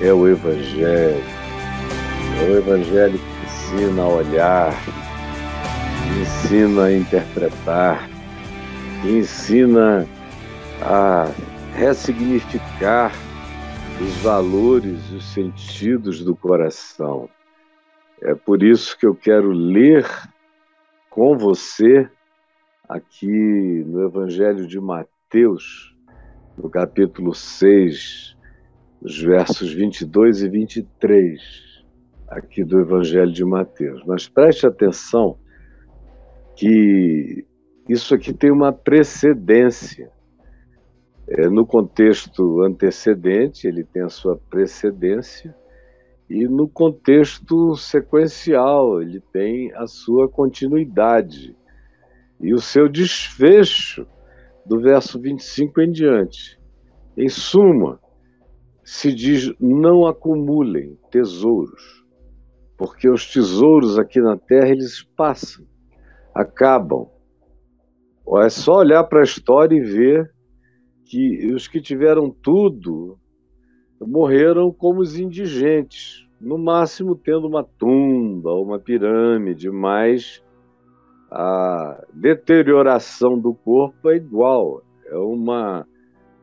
é o Evangelho. É o Evangelho que ensina a olhar, que ensina a interpretar, que ensina a ressignificar os valores os sentidos do coração. É por isso que eu quero ler com você aqui no Evangelho de Mateus, no capítulo 6, os versos 22 e 23, aqui do Evangelho de Mateus. Mas preste atenção que isso aqui tem uma precedência. É, no contexto antecedente, ele tem a sua precedência, e no contexto sequencial, ele tem a sua continuidade e o seu desfecho do verso 25 em diante. Em suma, se diz: não acumulem tesouros, porque os tesouros aqui na terra eles passam, acabam. É só olhar para a história e ver que os que tiveram tudo morreram como os indigentes, no máximo tendo uma tumba ou uma pirâmide, mas a deterioração do corpo é igual, é uma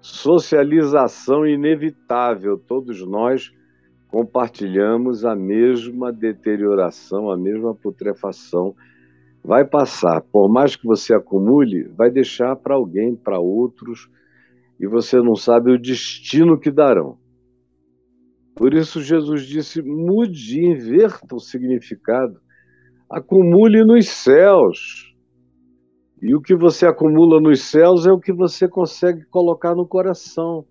socialização inevitável. Todos nós compartilhamos a mesma deterioração, a mesma putrefação. Vai passar, por mais que você acumule, vai deixar para alguém, para outros, e você não sabe o destino que darão. Por isso, Jesus disse: mude, inverta o significado, acumule nos céus e o que você acumula nos céus é o que você consegue colocar no coração.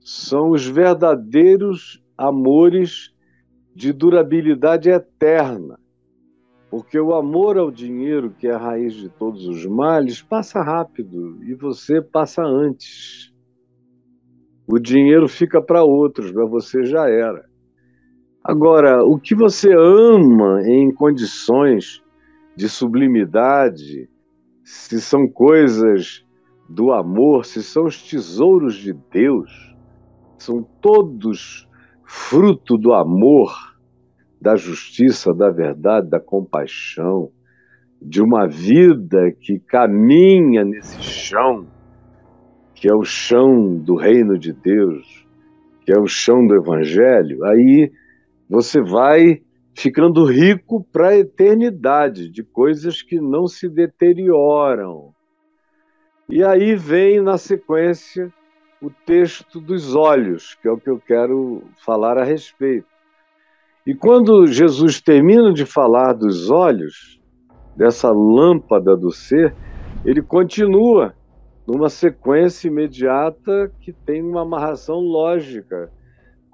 São os verdadeiros amores de durabilidade eterna. Porque o amor ao dinheiro, que é a raiz de todos os males, passa rápido e você passa antes. O dinheiro fica para outros, mas você já era. Agora, o que você ama em condições de sublimidade, se são coisas do amor, se são os tesouros de Deus, são todos fruto do amor, da justiça, da verdade, da compaixão, de uma vida que caminha nesse chão, que é o chão do reino de Deus, que é o chão do evangelho, aí você vai ficando rico para a eternidade, de coisas que não se deterioram. E aí vem na sequência o texto dos olhos, que é o que eu quero falar a respeito. E quando Jesus termina de falar dos olhos, dessa lâmpada do ser, ele continua numa sequência imediata que tem uma amarração lógica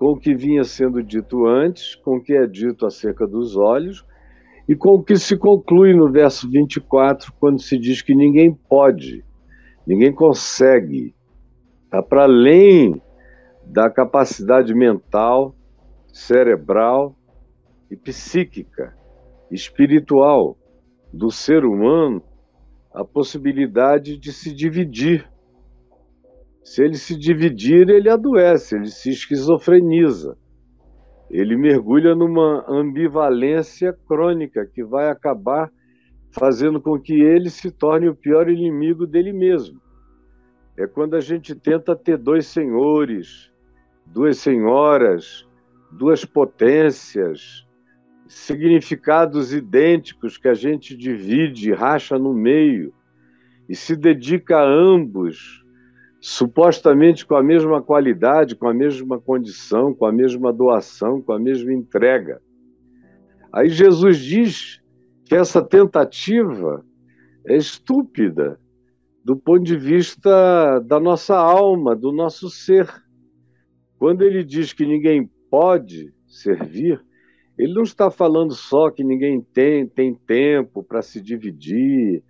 com o que vinha sendo dito antes, com o que é dito acerca dos olhos, e com o que se conclui no verso 24, quando se diz que ninguém pode, ninguém consegue, está para além da capacidade mental, cerebral e psíquica, espiritual do ser humano a possibilidade de se dividir se ele se dividir, ele adoece, ele se esquizofreniza. Ele mergulha numa ambivalência crônica que vai acabar fazendo com que ele se torne o pior inimigo dele mesmo. É quando a gente tenta ter dois senhores, duas senhoras, duas potências, significados idênticos que a gente divide, racha no meio e se dedica a ambos supostamente com a mesma qualidade, com a mesma condição, com a mesma doação, com a mesma entrega. Aí Jesus diz que essa tentativa é estúpida do ponto de vista da nossa alma, do nosso ser. Quando ele diz que ninguém pode servir, ele não está falando só que ninguém tem, tem tempo para se dividir,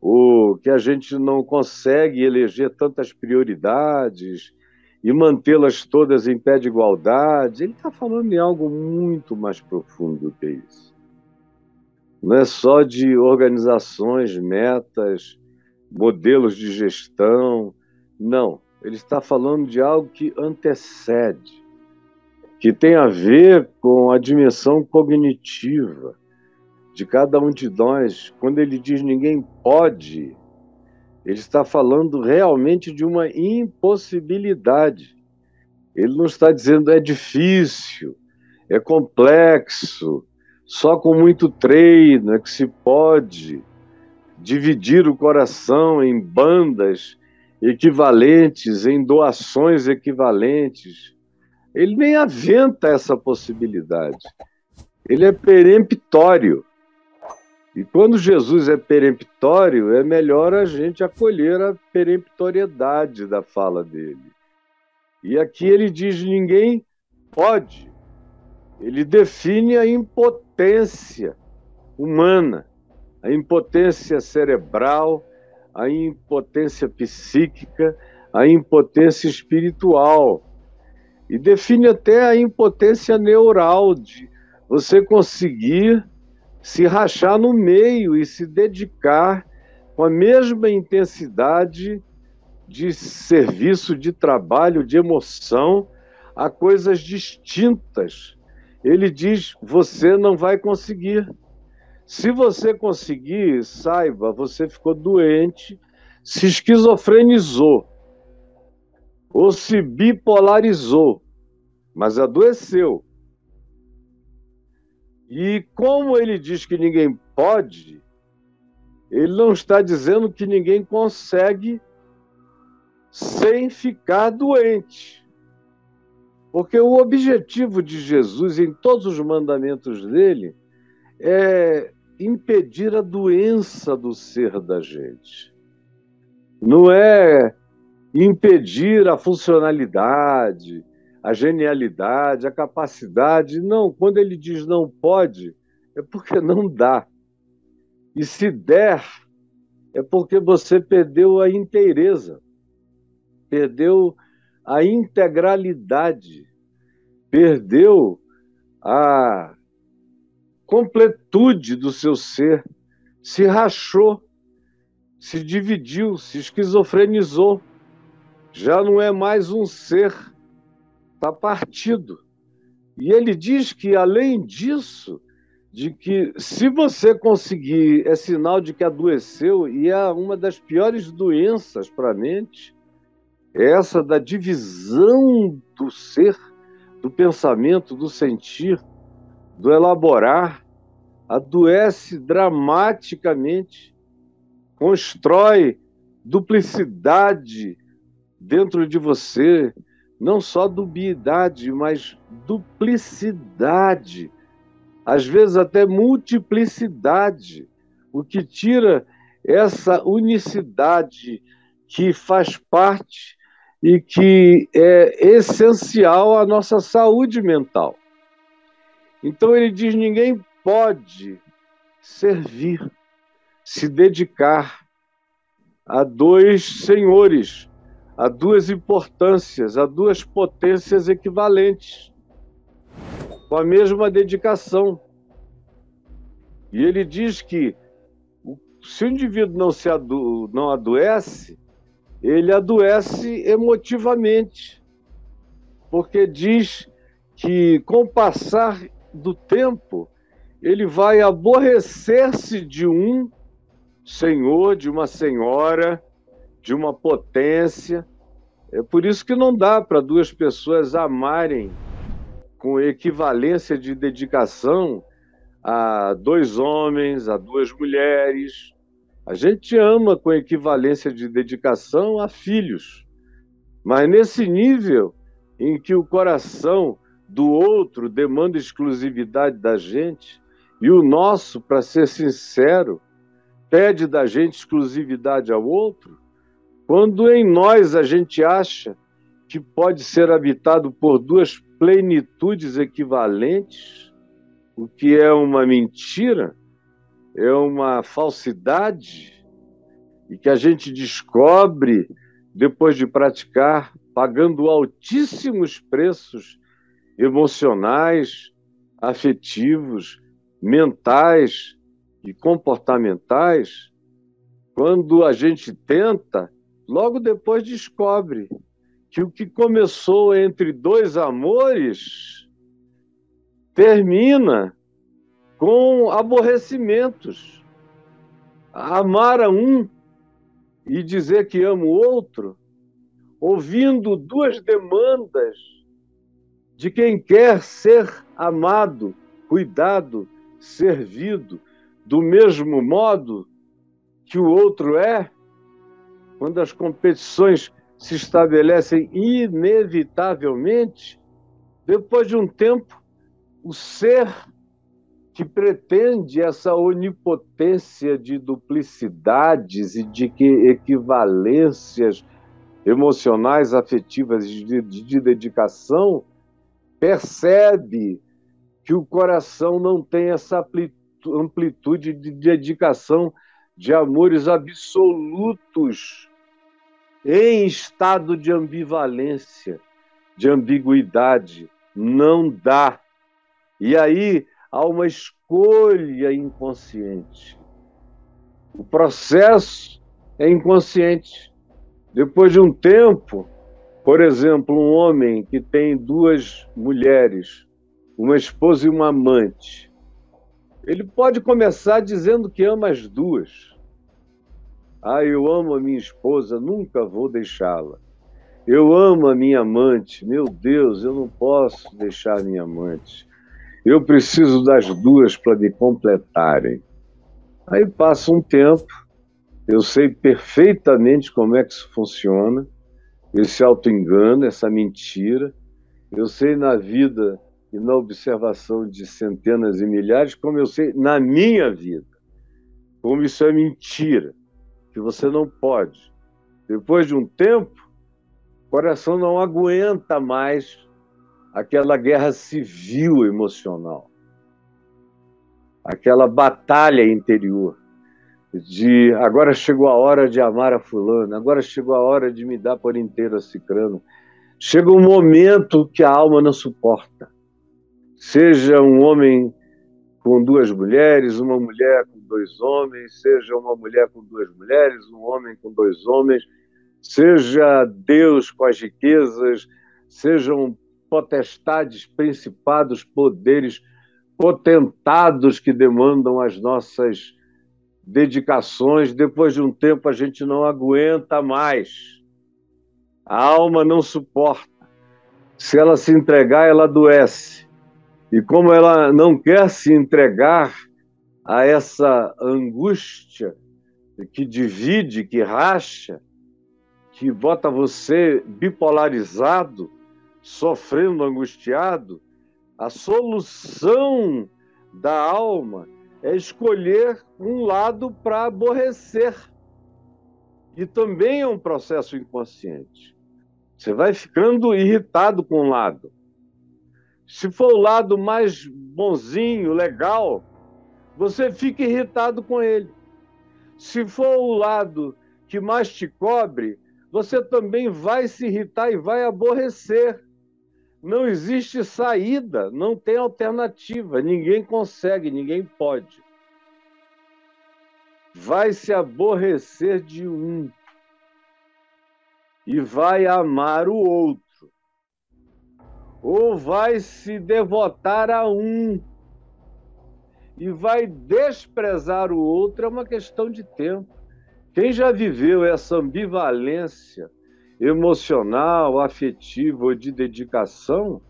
ou que a gente não consegue eleger tantas prioridades e mantê-las todas em pé de igualdade. Ele está falando em algo muito mais profundo do que isso. Não é só de organizações, metas, modelos de gestão. Não. Ele está falando de algo que antecede. que tem a ver com a dimensão cognitiva de cada um de nós. Quando ele diz ninguém pode, ele está falando realmente de uma impossibilidade. Ele não está dizendo é difícil, é complexo, só com muito treino é que se pode dividir o coração em bandas equivalentes, em doações equivalentes. Ele nem aventa essa possibilidade. Ele é peremptório. E quando Jesus é peremptório, é melhor a gente acolher a peremptoriedade da fala dele. E aqui ele diz: ninguém pode. Ele define a impotência humana a impotência cerebral, a impotência psíquica, a impotência espiritual. E define até a impotência neural, de você conseguir se rachar no meio e se dedicar com a mesma intensidade de serviço, de trabalho, de emoção a coisas distintas. Ele diz: você não vai conseguir. Se você conseguir, saiba, você ficou doente, se esquizofrenizou ou se bipolarizou, mas adoeceu. E como ele diz que ninguém pode, ele não está dizendo que ninguém consegue sem ficar doente. Porque o objetivo de Jesus em todos os mandamentos dele é impedir a doença do ser da gente. Não é impedir a funcionalidade, a genialidade, a capacidade. Não, quando ele diz não pode, é porque não dá. E se der, é porque você perdeu a inteireza, perdeu a integralidade, perdeu a completude do seu ser, se rachou, se dividiu, se esquizofrenizou. Já não é mais um ser, está partido. E ele diz que, além disso, de que se você conseguir, é sinal de que adoeceu, e é uma das piores doenças para a mente, é essa da divisão do ser, do pensamento, do sentir, do elaborar, adoece dramaticamente, constrói duplicidade dentro de você, não só dubiedade, mas duplicidade, às vezes até multiplicidade, o que tira essa unicidade que faz parte e que é essencial à nossa saúde mental. Então ele diz: ninguém pode servir, se dedicar a dois senhores, a duas importâncias, a duas potências equivalentes, com a mesma dedicação. E ele diz que se o indivíduo não, se ado não adoece, ele adoece emotivamente, porque diz que com o passar do tempo, ele vai aborrecer-se de um senhor, de uma senhora, de uma potência. É por isso que não dá para duas pessoas amarem com equivalência de dedicação a dois homens, a duas mulheres. A gente ama com equivalência de dedicação a filhos. Mas nesse nível em que o coração do outro demanda exclusividade da gente, e o nosso, para ser sincero, pede da gente exclusividade ao outro, quando em nós a gente acha que pode ser habitado por duas plenitudes equivalentes, o que é uma mentira, é uma falsidade, e que a gente descobre depois de praticar, pagando altíssimos preços emocionais, afetivos, mentais e comportamentais, quando a gente tenta, logo depois descobre que o que começou entre dois amores termina com aborrecimentos. Amar a um e dizer que amo o outro, ouvindo duas demandas de quem quer ser amado, cuidado, servido, do mesmo modo que o outro é, quando as competições se estabelecem inevitavelmente, depois de um tempo, o ser que pretende essa onipotência de duplicidades e de equivalências emocionais, afetivas de, de dedicação, percebe que o coração não tem essa amplitude de dedicação de amores absolutos em estado de ambivalência, de ambiguidade. Não dá. E aí há uma escolha inconsciente. O processo é inconsciente. Depois de um tempo, por exemplo, um homem que tem duas mulheres, uma esposa e uma amante, ele pode começar dizendo que ama as duas. Ah, eu amo a minha esposa, nunca vou deixá-la. Eu amo a minha amante, meu Deus, eu não posso deixar minha amante. Eu preciso das duas para me completarem. Aí passa um tempo, eu sei perfeitamente como é que isso funciona, esse auto-engano, essa mentira. Eu sei na vida e na observação de centenas e milhares, como eu sei na minha vida, como isso é mentira, que você não pode. Depois de um tempo, o coração não aguenta mais aquela guerra civil emocional, aquela batalha interior de agora chegou a hora de amar a fulano, agora chegou a hora de me dar por inteiro a cicrano. Chega um momento que a alma não suporta. Seja um homem com duas mulheres, uma mulher com dois homens, seja uma mulher com duas mulheres, um homem com dois homens, seja Deus com as riquezas, sejam potestades, principados, poderes potentados que demandam as nossas dedicações, depois de um tempo a gente não aguenta mais. A alma não suporta. Se ela se entregar, ela adoece. E como ela não quer se entregar a essa angústia que divide, que racha, que bota você bipolarizado, sofrendo, angustiado, a solução da alma é escolher um lado para aborrecer. E também é um processo inconsciente. Você vai ficando irritado com um lado. Se for o lado mais bonzinho, legal, você fica irritado com ele. Se for o lado que mais te cobre, você também vai se irritar e vai aborrecer. Não existe saída, não tem alternativa, ninguém consegue, ninguém pode. Vai se aborrecer de um e vai amar o outro ou vai se devotar a um e vai desprezar o outro, é uma questão de tempo. Quem já viveu essa ambivalência emocional, afetiva ou de dedicação,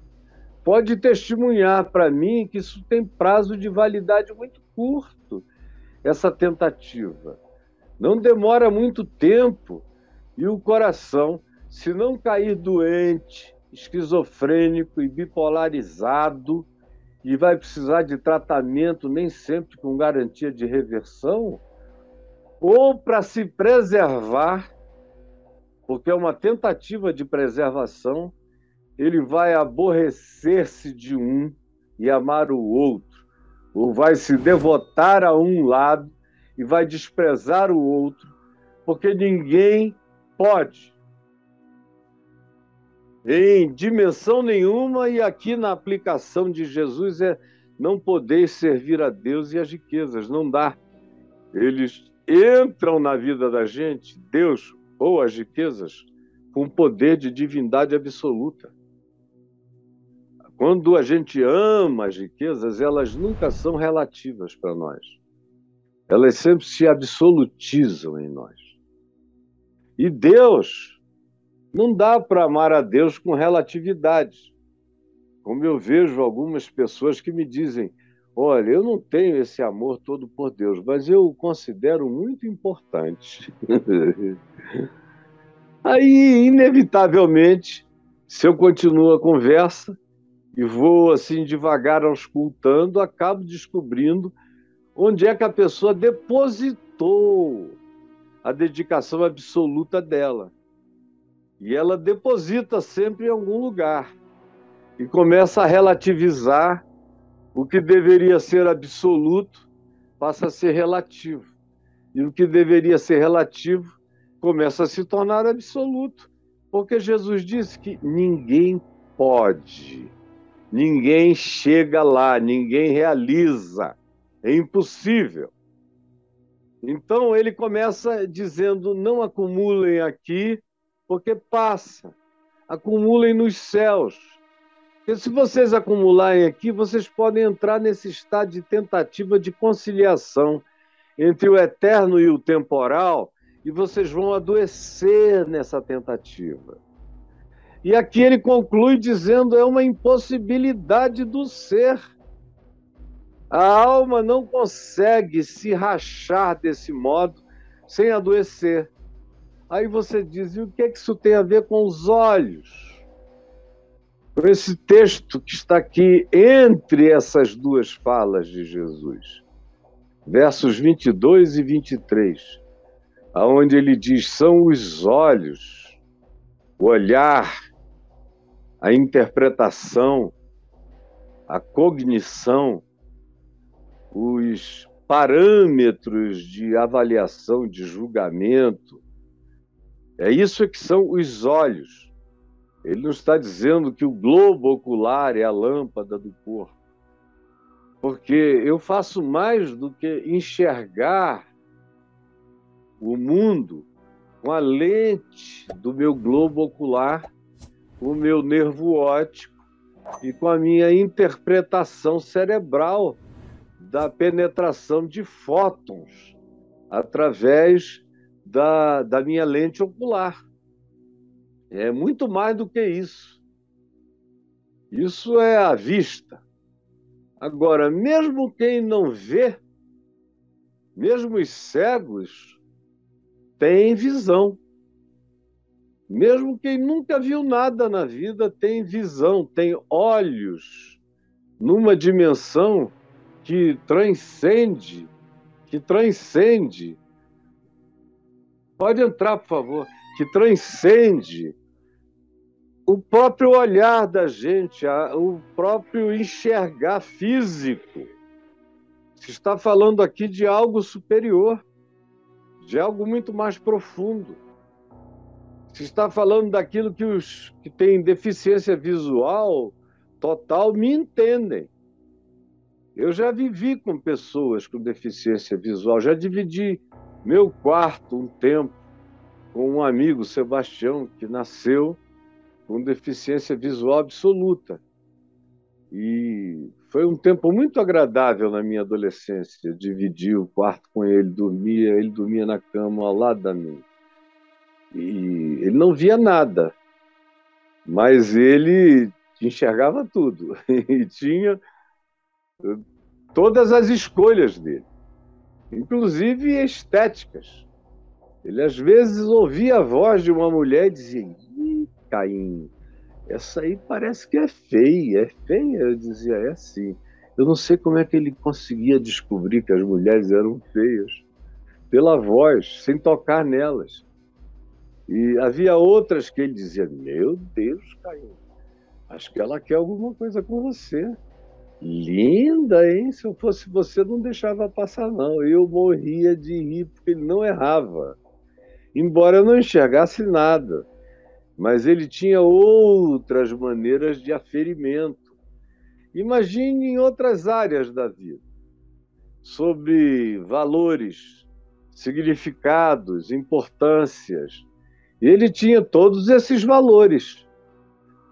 pode testemunhar para mim que isso tem prazo de validade muito curto, essa tentativa. Não demora muito tempo e o coração, se não cair doente, esquizofrênico e bipolarizado e vai precisar de tratamento nem sempre com garantia de reversão, ou para se preservar, porque é uma tentativa de preservação, ele vai aborrecer-se de um e amar o outro, ou vai se devotar a um lado e vai desprezar o outro, porque ninguém pode em dimensão nenhuma, e aqui na aplicação de Jesus é não poder servir a Deus e as riquezas, não dá. Eles entram na vida da gente, Deus ou as riquezas, com poder de divindade absoluta. Quando a gente ama as riquezas, elas nunca são relativas para nós. Elas sempre se absolutizam em nós. E Deus, não dá para amar a Deus com relatividade. Como eu vejo algumas pessoas que me dizem: olha, eu não tenho esse amor todo por Deus, mas eu o considero muito importante. Aí, inevitavelmente, se eu continuo a conversa, e vou assim devagar auscultando, acabo descobrindo onde é que a pessoa depositou a dedicação absoluta dela. E ela deposita sempre em algum lugar e começa a relativizar o que deveria ser absoluto passa a ser relativo. E o que deveria ser relativo começa a se tornar absoluto. Porque Jesus disse que ninguém pode Ninguém chega lá, ninguém realiza. É impossível. Então ele começa dizendo: não acumulem aqui, porque passa. Acumulem nos céus. Se vocês acumularem aqui, vocês podem entrar nesse estado de tentativa de conciliação entre o eterno e o temporal, e vocês vão adoecer nessa tentativa. E aqui ele conclui dizendo: é uma impossibilidade do ser. A alma não consegue se rachar desse modo sem adoecer. Aí você diz: e o que, é que isso tem a ver com os olhos? Com esse texto que está aqui entre essas duas falas de Jesus, versos 22 e 23, aonde ele diz: são os olhos, o olhar a interpretação, a cognição, os parâmetros de avaliação, de julgamento. É isso que são os olhos. Ele não está dizendo que o globo ocular é a lâmpada do corpo. Porque eu faço mais do que enxergar o mundo com a lente do meu globo ocular o meu nervo óptico e com a minha interpretação cerebral da penetração de fótons através da, da minha lente ocular. É muito mais do que isso. Isso é a vista. Agora, mesmo quem não vê, mesmo os cegos, têm visão. Mesmo quem nunca viu nada na vida tem visão, tem olhos numa dimensão que transcende, que transcende. Pode entrar, por favor, que transcende o próprio olhar da gente, o próprio enxergar físico. Se está falando aqui de algo superior, de algo muito mais profundo. Se está falando daquilo que os que têm deficiência visual total me entendem. Eu já vivi com pessoas com deficiência visual, já dividi meu quarto um tempo com um amigo, Sebastião, que nasceu com deficiência visual absoluta. E foi um tempo muito agradável na minha adolescência. Dividir o quarto com ele, dormia, ele dormia na cama ao lado da minha. E ele não via nada, mas ele enxergava tudo e tinha eh, todas as escolhas dele, inclusive estéticas. Ele às vezes ouvia a voz de uma mulher e dizia: Ih, Caim, essa aí parece que é feia, é feia. Eu dizia: É sim. Eu não sei como é que ele conseguia descobrir que as mulheres eram feias pela voz, sem tocar nelas. E havia outras que ele dizia: Meu Deus, Caio, acho que ela quer alguma coisa com você. Linda, hein? Se eu fosse você, não deixava passar, não. Eu morria de rir, porque ele não errava. Embora eu não enxergasse nada. Mas ele tinha outras maneiras de aferimento. Imagine em outras áreas da vida, sobre valores, significados, importâncias, ele tinha todos esses valores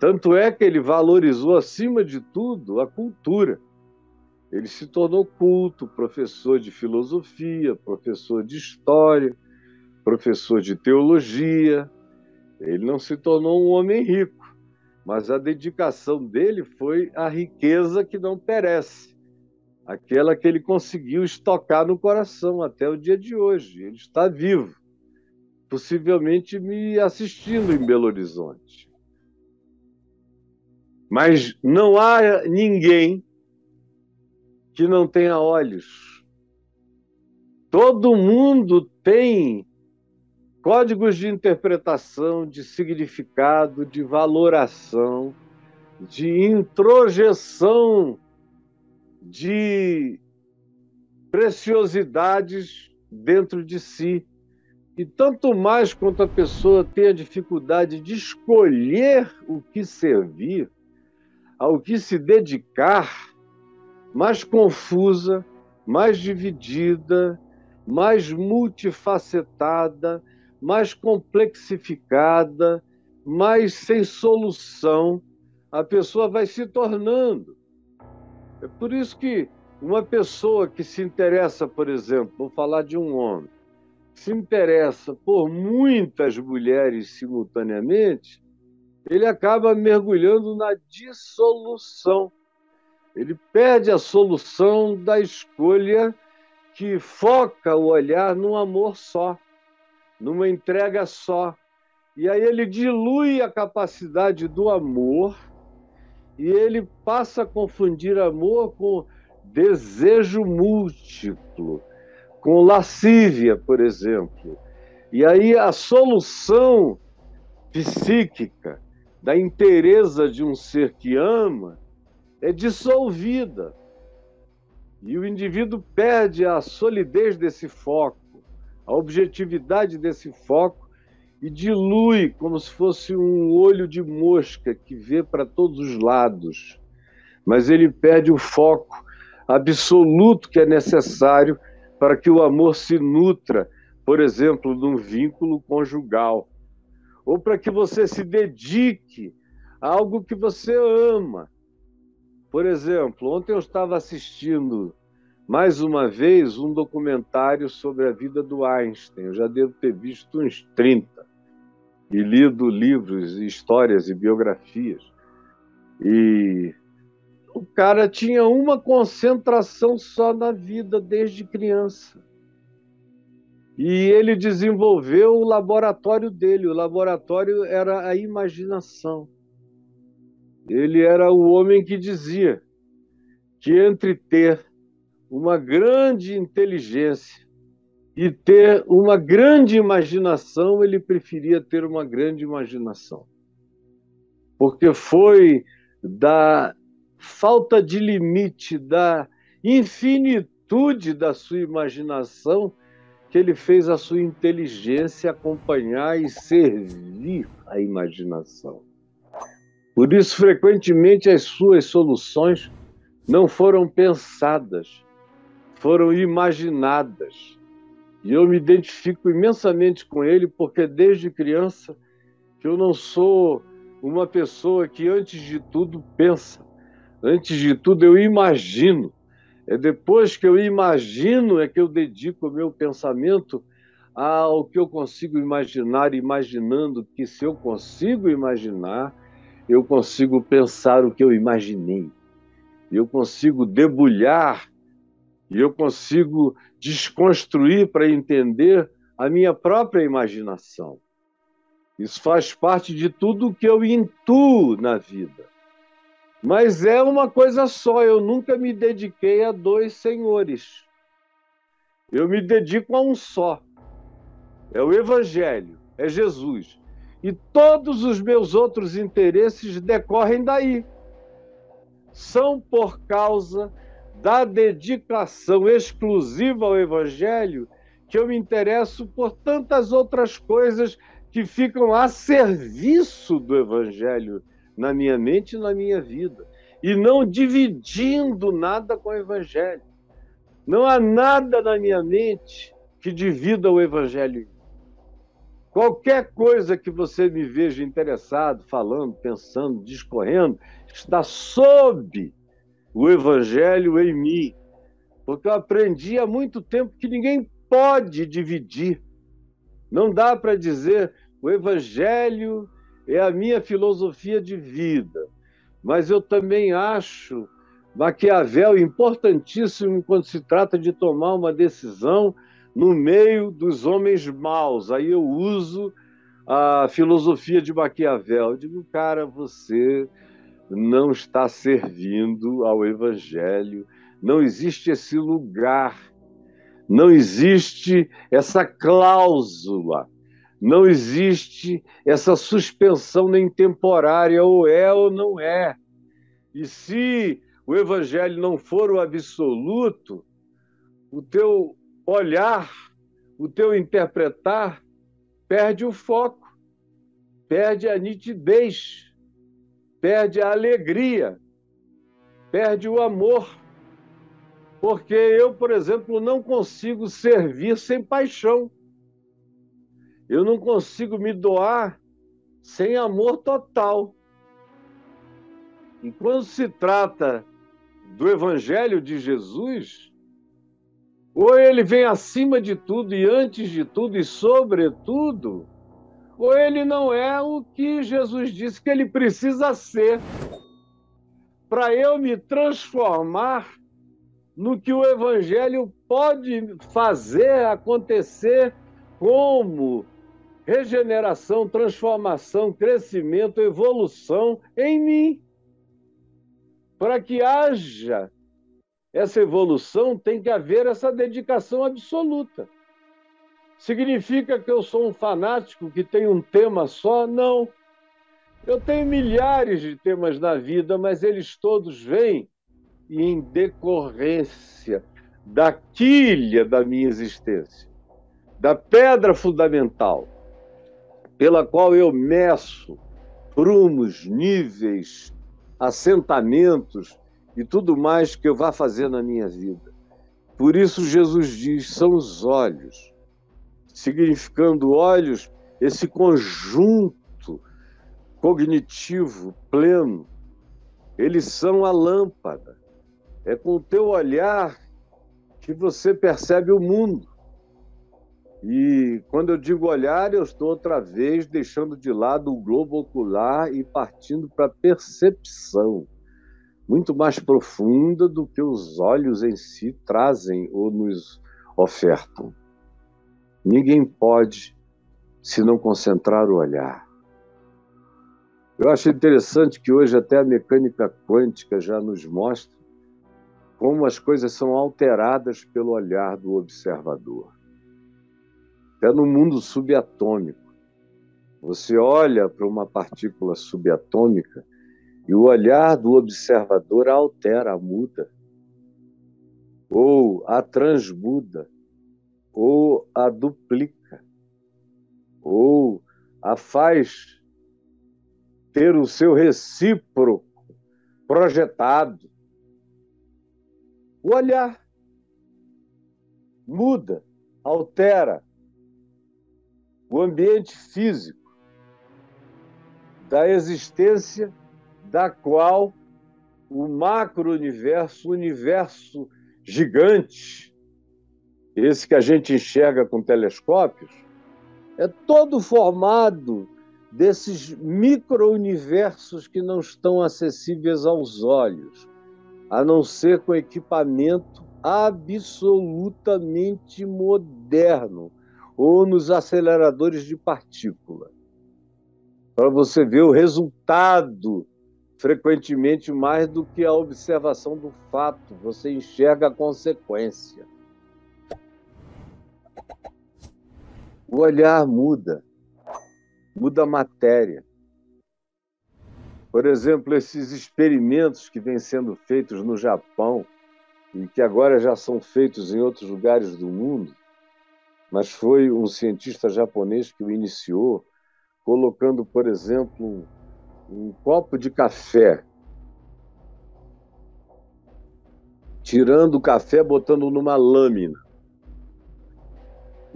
Tanto é que ele valorizou, acima de tudo, a cultura. Ele se tornou culto, professor de filosofia, professor de história, professor de teologia. Ele não se tornou um homem rico, mas a dedicação dele foi a riqueza que não perece, aquela que ele conseguiu estocar no coração até o dia de hoje. Ele está vivo, possivelmente me assistindo em Belo Horizonte. Mas não há ninguém que não tenha olhos. Todo mundo tem códigos de interpretação, de significado, de valoração, de introjeção de preciosidades dentro de si. E tanto mais quanto a pessoa tem a dificuldade de escolher o que servir, ao que se dedicar, mais confusa, mais dividida, mais multifacetada, mais complexificada, mais sem solução, a pessoa vai se tornando. É por isso que uma pessoa que se interessa, por exemplo, vou falar de um homem, se interessa por muitas mulheres simultaneamente, ele acaba mergulhando na dissolução ele perde a solução da escolha que foca o olhar num amor só, numa entrega só. E aí ele dilui a capacidade do amor e ele passa a confundir amor com desejo múltiplo, com lascívia, por exemplo. E aí a solução psíquica da inteireza de um ser que ama é dissolvida. E o indivíduo perde a solidez desse foco, a objetividade desse foco e dilui como se fosse um olho de mosca que vê para todos os lados. Mas ele perde o foco absoluto que é necessário para que o amor se nutra, por exemplo, num vínculo conjugal, ou para que você se dedique a algo que você ama, por exemplo, ontem eu estava assistindo mais uma vez um documentário sobre a vida do Einstein. Eu já devo ter visto uns 30 e lido livros, histórias e biografias. E o cara tinha uma concentração só na vida desde criança. E ele desenvolveu o laboratório dele. O laboratório era a imaginação. Ele era o homem que dizia que entre ter uma grande inteligência e ter uma grande imaginação, ele preferia ter uma grande imaginação. Porque foi da falta de limite, da infinitude da sua imaginação, que ele fez a sua inteligência acompanhar e servir a imaginação. Por isso, frequentemente, as suas soluções não foram pensadas, foram imaginadas. E eu me identifico imensamente com ele, porque desde criança eu não sou uma pessoa que, antes de tudo, pensa. Antes de tudo, eu imagino. É depois que eu imagino é que eu dedico o meu pensamento ao que eu consigo imaginar, imaginando que se eu consigo imaginar, eu consigo pensar o que eu imaginei, eu consigo debulhar, e eu consigo desconstruir para entender a minha própria imaginação. Isso faz parte de tudo que eu intuo na vida. Mas é uma coisa só, eu nunca me dediquei a dois senhores. Eu me dedico a um só. É o Evangelho, é Jesus. E todos os meus outros interesses decorrem daí. São por causa da dedicação exclusiva ao Evangelho que eu me interesso por tantas outras coisas que ficam a serviço do Evangelho na minha mente e na minha vida, e não dividindo nada com o Evangelho. Não há nada na minha mente que divida o Evangelho Qualquer coisa que você me veja interessado, falando, pensando, discorrendo, está sob o Evangelho em mim. Porque eu aprendi há muito tempo que ninguém pode dividir. Não dá para dizer o Evangelho é a minha filosofia de vida. Mas eu também acho Maquiavel importantíssimo quando se trata de tomar uma decisão no meio dos homens maus. Aí eu uso a filosofia de Maquiavel. Eu digo, cara, você não está servindo ao Evangelho, não existe esse lugar, não existe essa cláusula, não existe essa suspensão nem temporária, ou é ou não é. E se o Evangelho não for o absoluto, o teu olhar, o teu interpretar, perde o foco, perde a nitidez, perde a alegria, perde o amor. Porque eu, por exemplo, não consigo servir sem paixão. Eu não consigo me doar sem amor total. E quando se trata do Evangelho de Jesus, ou ele vem acima de tudo e antes de tudo e sobretudo, ou ele não é o que Jesus disse que ele precisa ser para eu me transformar no que o Evangelho pode fazer acontecer como regeneração, transformação, crescimento, evolução em mim. Para que haja essa evolução tem que haver essa dedicação absoluta. Significa que eu sou um fanático que tem um tema só? Não. Eu tenho milhares de temas na vida, mas eles todos vêm em decorrência da quilha da minha existência, da pedra fundamental, pela qual eu meço prumos, níveis, assentamentos e tudo mais que eu vá fazer na minha vida. Por isso Jesus diz: são os olhos, significando olhos, esse conjunto cognitivo pleno. Eles são a lâmpada. É com o teu olhar que você percebe o mundo. E quando eu digo olhar, eu estou outra vez deixando de lado o globo ocular e partindo para a percepção muito mais profunda do que os olhos em si trazem ou nos ofertam. Ninguém pode se não concentrar o olhar. Eu acho interessante que hoje até a mecânica quântica já nos mostra como as coisas são alteradas pelo olhar do observador. Até no mundo subatômico. Você olha para uma partícula subatômica e o olhar do observador altera, muda, ou a transmuda, ou a duplica, ou a faz ter o seu recíproco projetado. O olhar muda, altera o ambiente físico da existência da qual o macro-universo, o universo gigante, esse que a gente enxerga com telescópios, é todo formado desses micro-universos que não estão acessíveis aos olhos, a não ser com equipamento absolutamente moderno ou nos aceleradores de partícula. Para você ver o resultado frequentemente mais do que a observação do fato, você enxerga a consequência. O olhar muda, muda a matéria. Por exemplo, esses experimentos que vêm sendo feitos no Japão e que agora já são feitos em outros lugares do mundo, mas foi um cientista japonês que o iniciou, colocando, por exemplo, um copo de café, tirando o café, botando numa lâmina.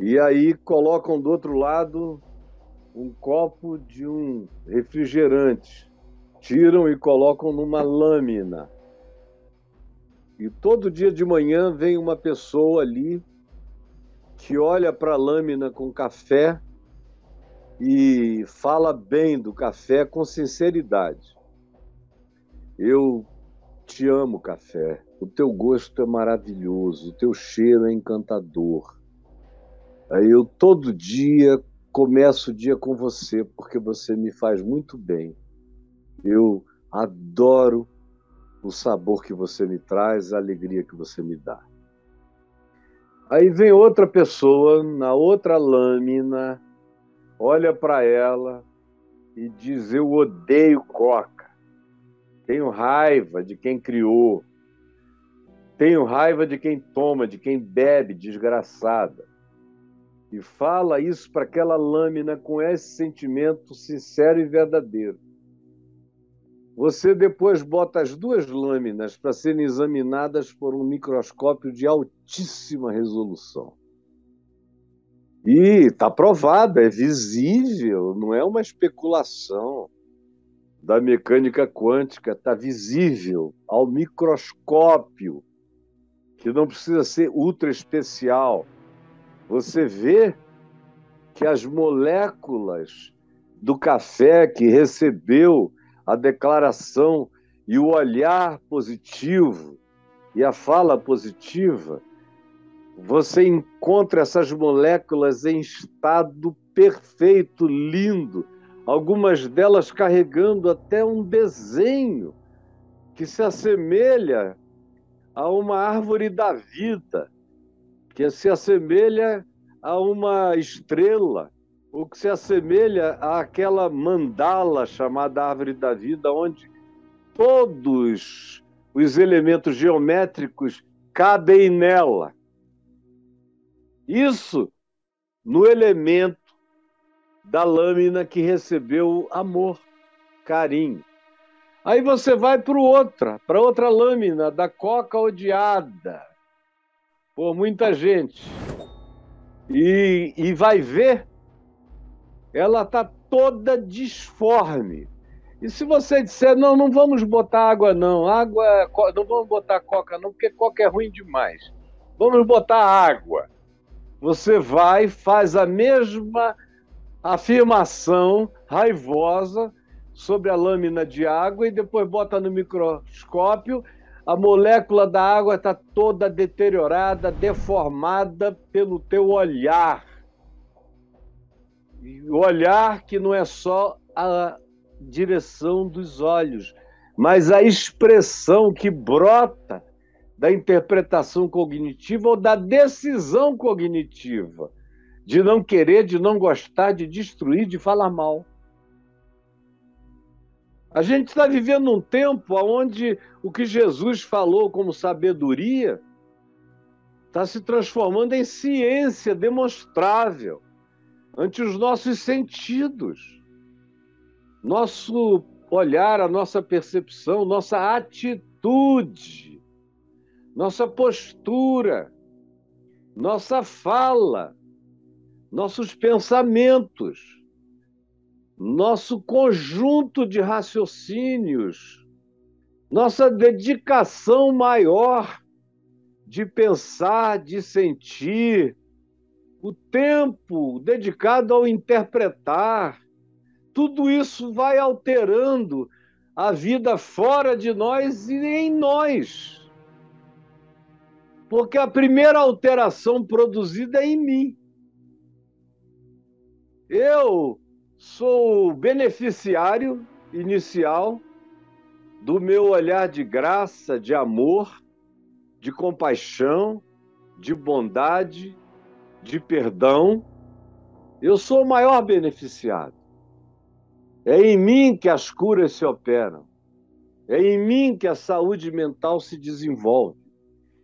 E aí colocam do outro lado um copo de um refrigerante, tiram e colocam numa lâmina. E todo dia de manhã vem uma pessoa ali que olha para a lâmina com café e fala bem do café com sinceridade. Eu te amo, café. O teu gosto é maravilhoso, o teu cheiro é encantador. Eu todo dia começo o dia com você porque você me faz muito bem. Eu adoro o sabor que você me traz, a alegria que você me dá. Aí vem outra pessoa na outra lâmina, olha para ela e diz: Eu odeio coca. Tenho raiva de quem criou. Tenho raiva de quem toma, de quem bebe, desgraçada. E fala isso para aquela lâmina com esse sentimento sincero e verdadeiro. Você depois bota as duas lâminas para serem examinadas por um microscópio de altíssima resolução. E está provado, é visível, não é uma especulação da mecânica quântica, está visível ao microscópio, que não precisa ser ultra especial. Você vê que as moléculas do café que recebeu a declaração e o olhar positivo e a fala positiva, você encontra essas moléculas em estado perfeito, lindo, algumas delas carregando até um desenho que se assemelha a uma árvore da vida, que se assemelha a uma estrela, o que se assemelha àquela mandala chamada árvore da vida, onde todos os elementos geométricos cabem nela. Isso no elemento da lâmina que recebeu amor, carinho. Aí você vai para outra, para outra lâmina da coca odiada por muita gente. E, e vai ver ela está toda disforme. E se você disser, não, não vamos botar água, não, água, não vamos botar coca, não, porque coca é ruim demais. Vamos botar água. Você vai, faz a mesma afirmação raivosa sobre a lâmina de água e depois bota no microscópio, a molécula da água está toda deteriorada, deformada pelo teu olhar o olhar que não é só a direção dos olhos, mas a expressão que brota da interpretação cognitiva ou da decisão cognitiva de não querer, de não gostar, de destruir, de falar mal. A gente está vivendo um tempo onde o que Jesus falou como sabedoria está se transformando em ciência demonstrável ante os nossos sentidos. Nosso olhar, a nossa percepção, nossa atitude, nossa postura, nossa fala, nossos pensamentos, nosso conjunto de raciocínios, nossa dedicação maior de pensar, de sentir, o tempo dedicado ao interpretar, tudo isso vai alterando a vida fora de nós e em nós. Porque a primeira alteração produzida é em mim. Eu sou beneficiário inicial do meu olhar de graça, de amor, de compaixão, de bondade, de perdão, eu sou o maior beneficiado. É em mim que as curas se operam. É em mim que a saúde mental se desenvolve.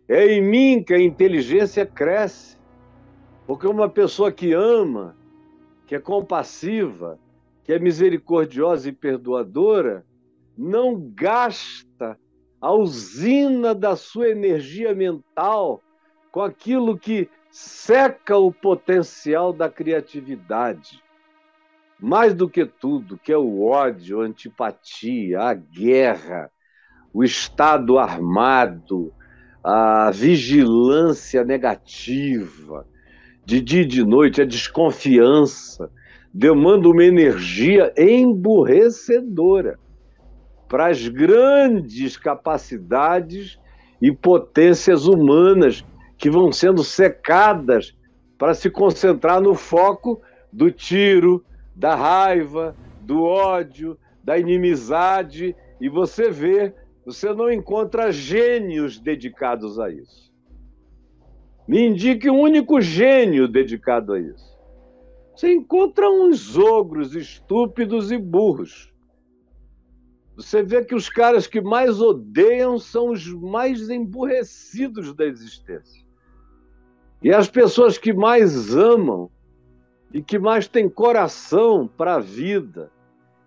É em mim que a inteligência cresce. Porque uma pessoa que ama, que é compassiva, que é misericordiosa e perdoadora, não gasta a usina da sua energia mental com aquilo que seca o potencial da criatividade. mais do que tudo, que é o ódio, a antipatia, a guerra, o Estado armado, a vigilância negativa, de dia e de noite, a desconfiança, demanda uma energia emburrecedora para as grandes capacidades e potências humanas que vão sendo secadas para se concentrar no foco do tiro, da raiva, do ódio, da inimizade, e você vê, você não encontra gênios dedicados a isso. Me indique um único gênio dedicado a isso. Você encontra uns ogros estúpidos e burros. Você vê que os caras que mais odeiam são os mais emburrecidos da existência. E as pessoas que mais amam e que mais têm coração para a vida,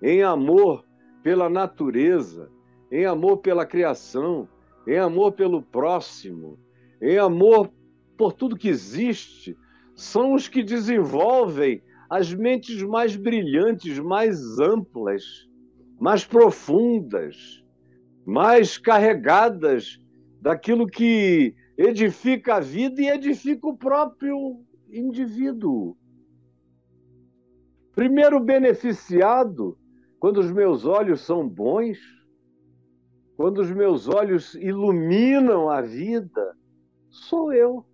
em amor pela natureza, em amor pela criação, em amor pelo próximo, em amor por tudo que existe, são os que desenvolvem as mentes mais brilhantes, mais amplas, mais profundas, mais carregadas daquilo que edifica a vida e edifica o próprio indivíduo. Primeiro beneficiado, quando os meus olhos são bons, quando os meus olhos iluminam a vida, sou eu.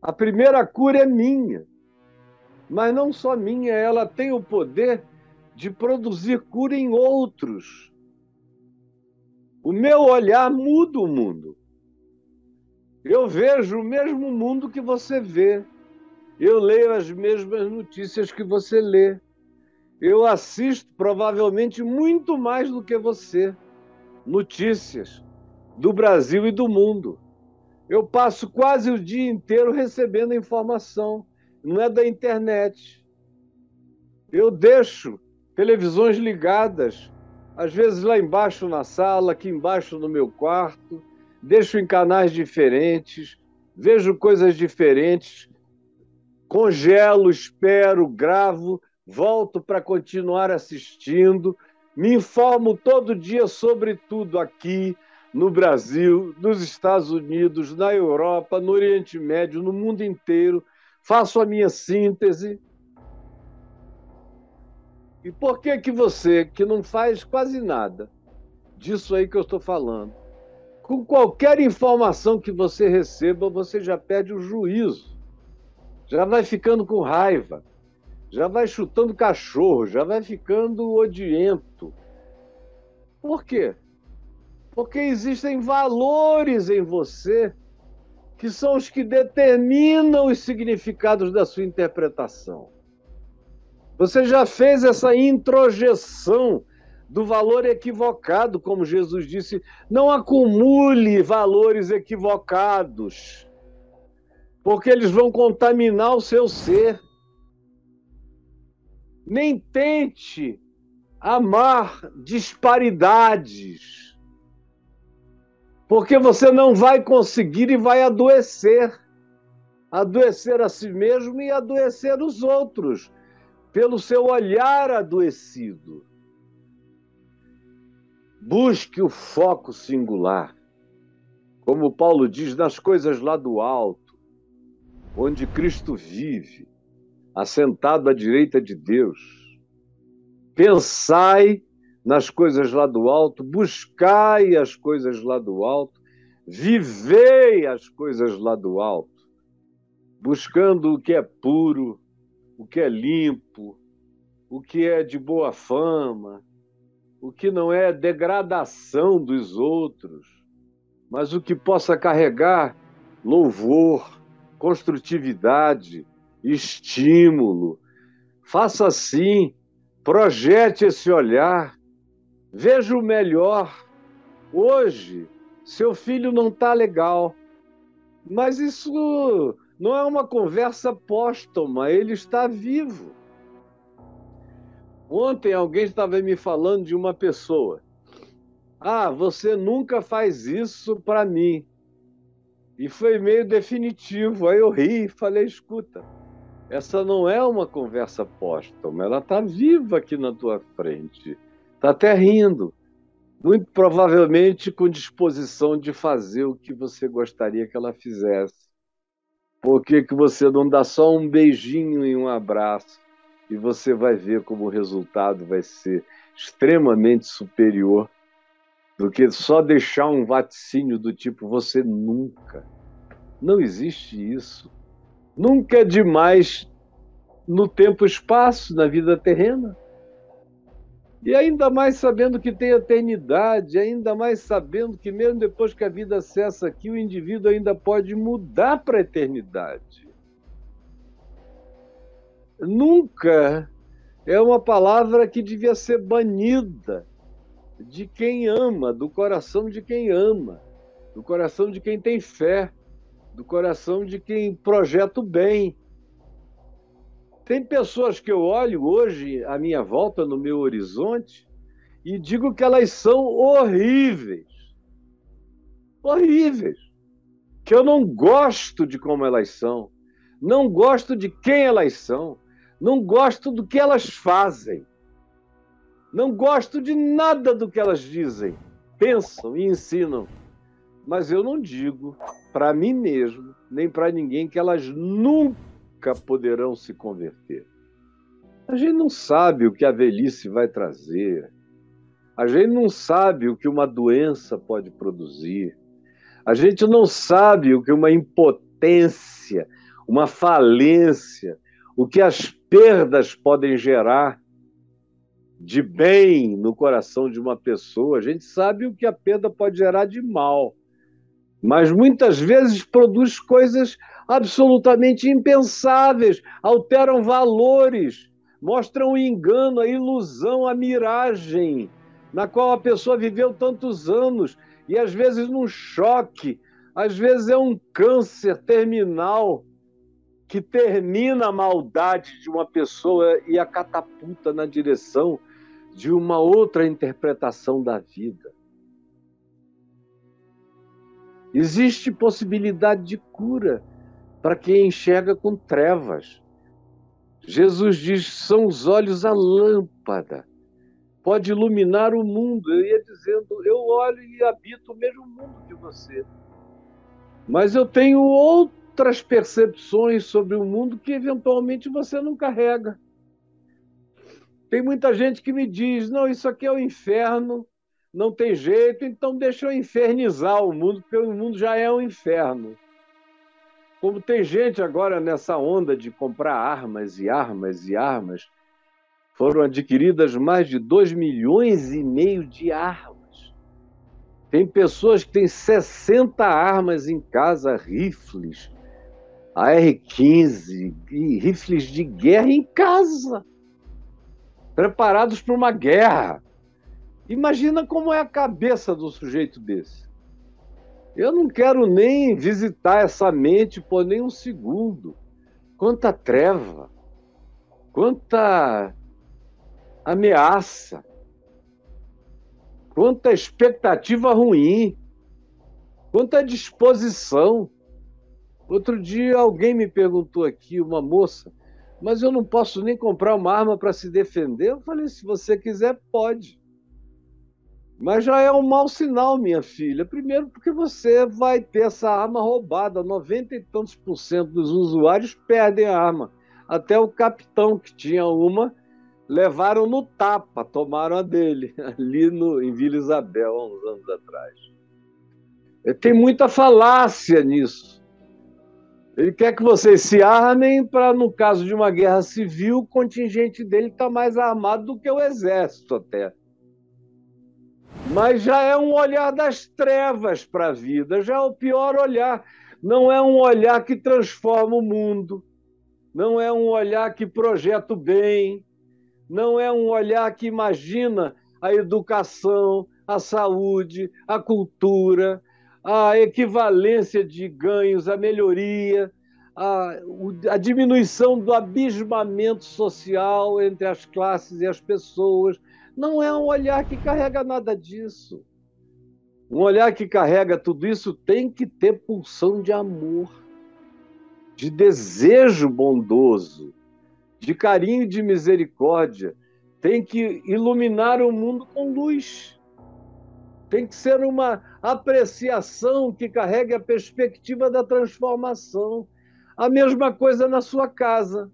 A primeira cura é minha, mas não só minha, ela tem o poder de produzir cura em outros. O meu olhar muda o mundo. Eu vejo o mesmo mundo que você vê. Eu leio as mesmas notícias que você lê. Eu assisto provavelmente muito mais do que você notícias do Brasil e do mundo. Eu passo quase o dia inteiro recebendo informação, não é da internet. Eu deixo televisões ligadas, às vezes lá embaixo na sala, aqui embaixo no meu quarto, deixo em canais diferentes, vejo coisas diferentes, congelo, espero, gravo, volto para continuar assistindo, me informo todo dia sobre tudo aqui no Brasil, nos Estados Unidos, na Europa, no Oriente Médio, no mundo inteiro, faço a minha síntese e por que que você, que não faz quase nada disso aí que eu estou falando, com qualquer informação que você receba, você já perde o juízo, já vai ficando com raiva, já vai chutando cachorro, já vai ficando odiento. Por quê? Porque existem valores em você que são os que determinam os significados da sua interpretação. Você já fez essa introjeção do valor equivocado, como Jesus disse, não acumule valores equivocados, porque eles vão contaminar o seu ser. Nem tente amar disparidades, porque você não vai conseguir e vai adoecer adoecer a si mesmo e adoecer os outros pelo seu olhar adoecido. Busque o foco singular, como Paulo diz, nas coisas lá do alto, onde Cristo vive, assentado à direita de Deus. Pensai nas coisas lá do alto, buscai as coisas lá do alto, vivei as coisas lá do alto, buscando o que é puro, o que é limpo, o que é de boa fama, o que não é degradação dos outros, mas o que possa carregar louvor, construtividade, estímulo. Faça assim, projete esse olhar, veja o melhor. Hoje, seu filho não está legal, mas isso não é uma conversa póstuma, ele está vivo. Ontem alguém estava me falando de uma pessoa. Ah, você nunca faz isso para mim. E foi meio definitivo. Aí eu ri e falei: escuta, Essa não é uma conversa póstuma, ela está viva aqui na tua frente. Está até rindo. Muito provavelmente com disposição de fazer o que você gostaria que ela fizesse. Por que, que você não dá só um beijinho e um abraço? E você vai ver como o resultado vai ser extremamente superior do que só deixar um vaticínio do tipo você nunca. Não existe isso. Nunca é demais no tempo e espaço, na vida terrena. E ainda mais sabendo que tem eternidade, ainda mais sabendo que mesmo depois que a vida cessa aqui, o indivíduo ainda pode mudar para a eternidade. Nunca é uma palavra que devia ser banida de quem ama, do coração de quem ama, do coração de quem tem fé, do coração de quem projeta o bem. Tem pessoas que eu olho hoje à minha volta, no meu horizonte, e digo que elas são horríveis. Horríveis. Que eu não gosto de como elas são, não gosto de quem elas são, não gosto do que elas fazem. Não gosto de nada do que elas dizem, pensam e ensinam. Mas eu não digo para mim mesmo, nem para ninguém, que elas nunca poderão se converter. A gente não sabe o que a velhice vai trazer. A gente não sabe o que uma doença pode produzir. A gente não sabe o que uma impotência, uma falência, o que as perdas podem gerar de bem no coração de uma pessoa, a gente sabe o que a perda pode gerar de mal. Mas muitas vezes produz coisas absolutamente impensáveis, alteram valores, mostram o engano, a ilusão, a miragem na qual a pessoa viveu tantos anos e às vezes num choque, às vezes é um câncer terminal que termina a maldade de uma pessoa e a catapulta na direção de uma outra interpretação da vida. Existe possibilidade de cura para quem enxerga com trevas. Jesus diz: são os olhos a lâmpada, pode iluminar o mundo. Eu ia dizendo: eu olho e habito o mesmo mundo que você, mas eu tenho outras percepções sobre o mundo que eventualmente você não carrega. Tem muita gente que me diz: não, isso aqui é o inferno, não tem jeito, então deixa eu infernizar o mundo, porque o mundo já é um inferno. Como tem gente agora nessa onda de comprar armas e armas e armas, foram adquiridas mais de 2 milhões e meio de armas. Tem pessoas que têm 60 armas em casa, rifles, AR-15 e rifles de guerra em casa preparados para uma guerra. Imagina como é a cabeça do sujeito desse. Eu não quero nem visitar essa mente por nem um segundo. Quanta treva, quanta ameaça, quanta expectativa ruim, quanta disposição. Outro dia alguém me perguntou aqui, uma moça, mas eu não posso nem comprar uma arma para se defender. Eu falei: se você quiser, pode. Mas já é um mau sinal, minha filha. Primeiro, porque você vai ter essa arma roubada. 90 e tantos por cento dos usuários perdem a arma. Até o capitão, que tinha uma, levaram no tapa, tomaram a dele, ali no, em Vila Isabel, há uns anos atrás. Tem muita falácia nisso. Ele quer que vocês se armem para, no caso de uma guerra civil, o contingente dele está mais armado do que o exército até. Mas já é um olhar das trevas para a vida, já é o pior olhar. Não é um olhar que transforma o mundo, não é um olhar que projeta o bem, não é um olhar que imagina a educação, a saúde, a cultura, a equivalência de ganhos, a melhoria, a, a diminuição do abismamento social entre as classes e as pessoas. Não é um olhar que carrega nada disso. Um olhar que carrega tudo isso tem que ter pulsão de amor. de desejo bondoso, de carinho e de misericórdia. Tem que iluminar o mundo com luz. Tem que ser uma apreciação que carregue a perspectiva da transformação. A mesma coisa na sua casa.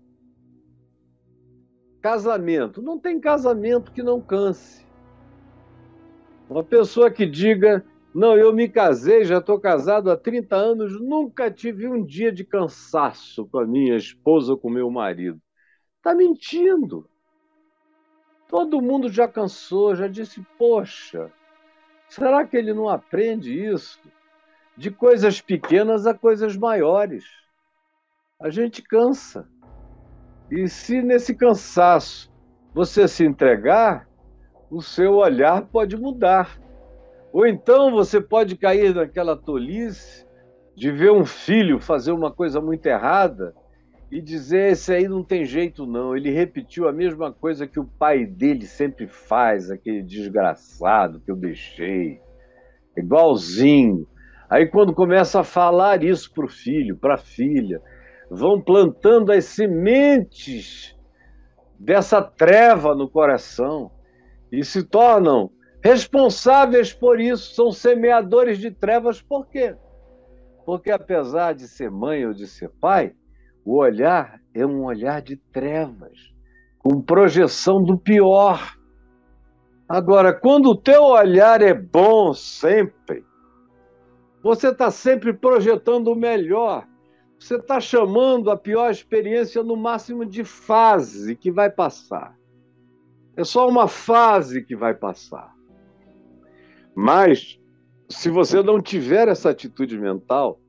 Casamento. Não tem casamento que não canse. Uma pessoa que diga: Não, eu me casei, já estou casado há 30 anos, nunca tive um dia de cansaço com a minha esposa ou com meu marido. Está mentindo. Todo mundo já cansou, já disse: Poxa, será que ele não aprende isso? De coisas pequenas a coisas maiores. A gente cansa. E se nesse cansaço você se entregar, o seu olhar pode mudar. Ou então você pode cair naquela tolice de ver um filho fazer uma coisa muito errada e dizer: esse aí não tem jeito, não. Ele repetiu a mesma coisa que o pai dele sempre faz, aquele desgraçado que eu deixei. Igualzinho. Aí, quando começa a falar isso para o filho, para a filha, vão plantando as sementes dessa treva no coração e se tornam responsáveis por isso, são semeadores de trevas, por quê? Porque apesar de ser mãe ou de ser pai, o olhar é um olhar de trevas, com projeção do pior. Agora, quando o teu olhar é bom sempre, você está sempre projetando o melhor, você está chamando a pior experiência no máximo de fase que vai passar. É só uma fase que vai passar. Mas, se você não tiver essa atitude mental,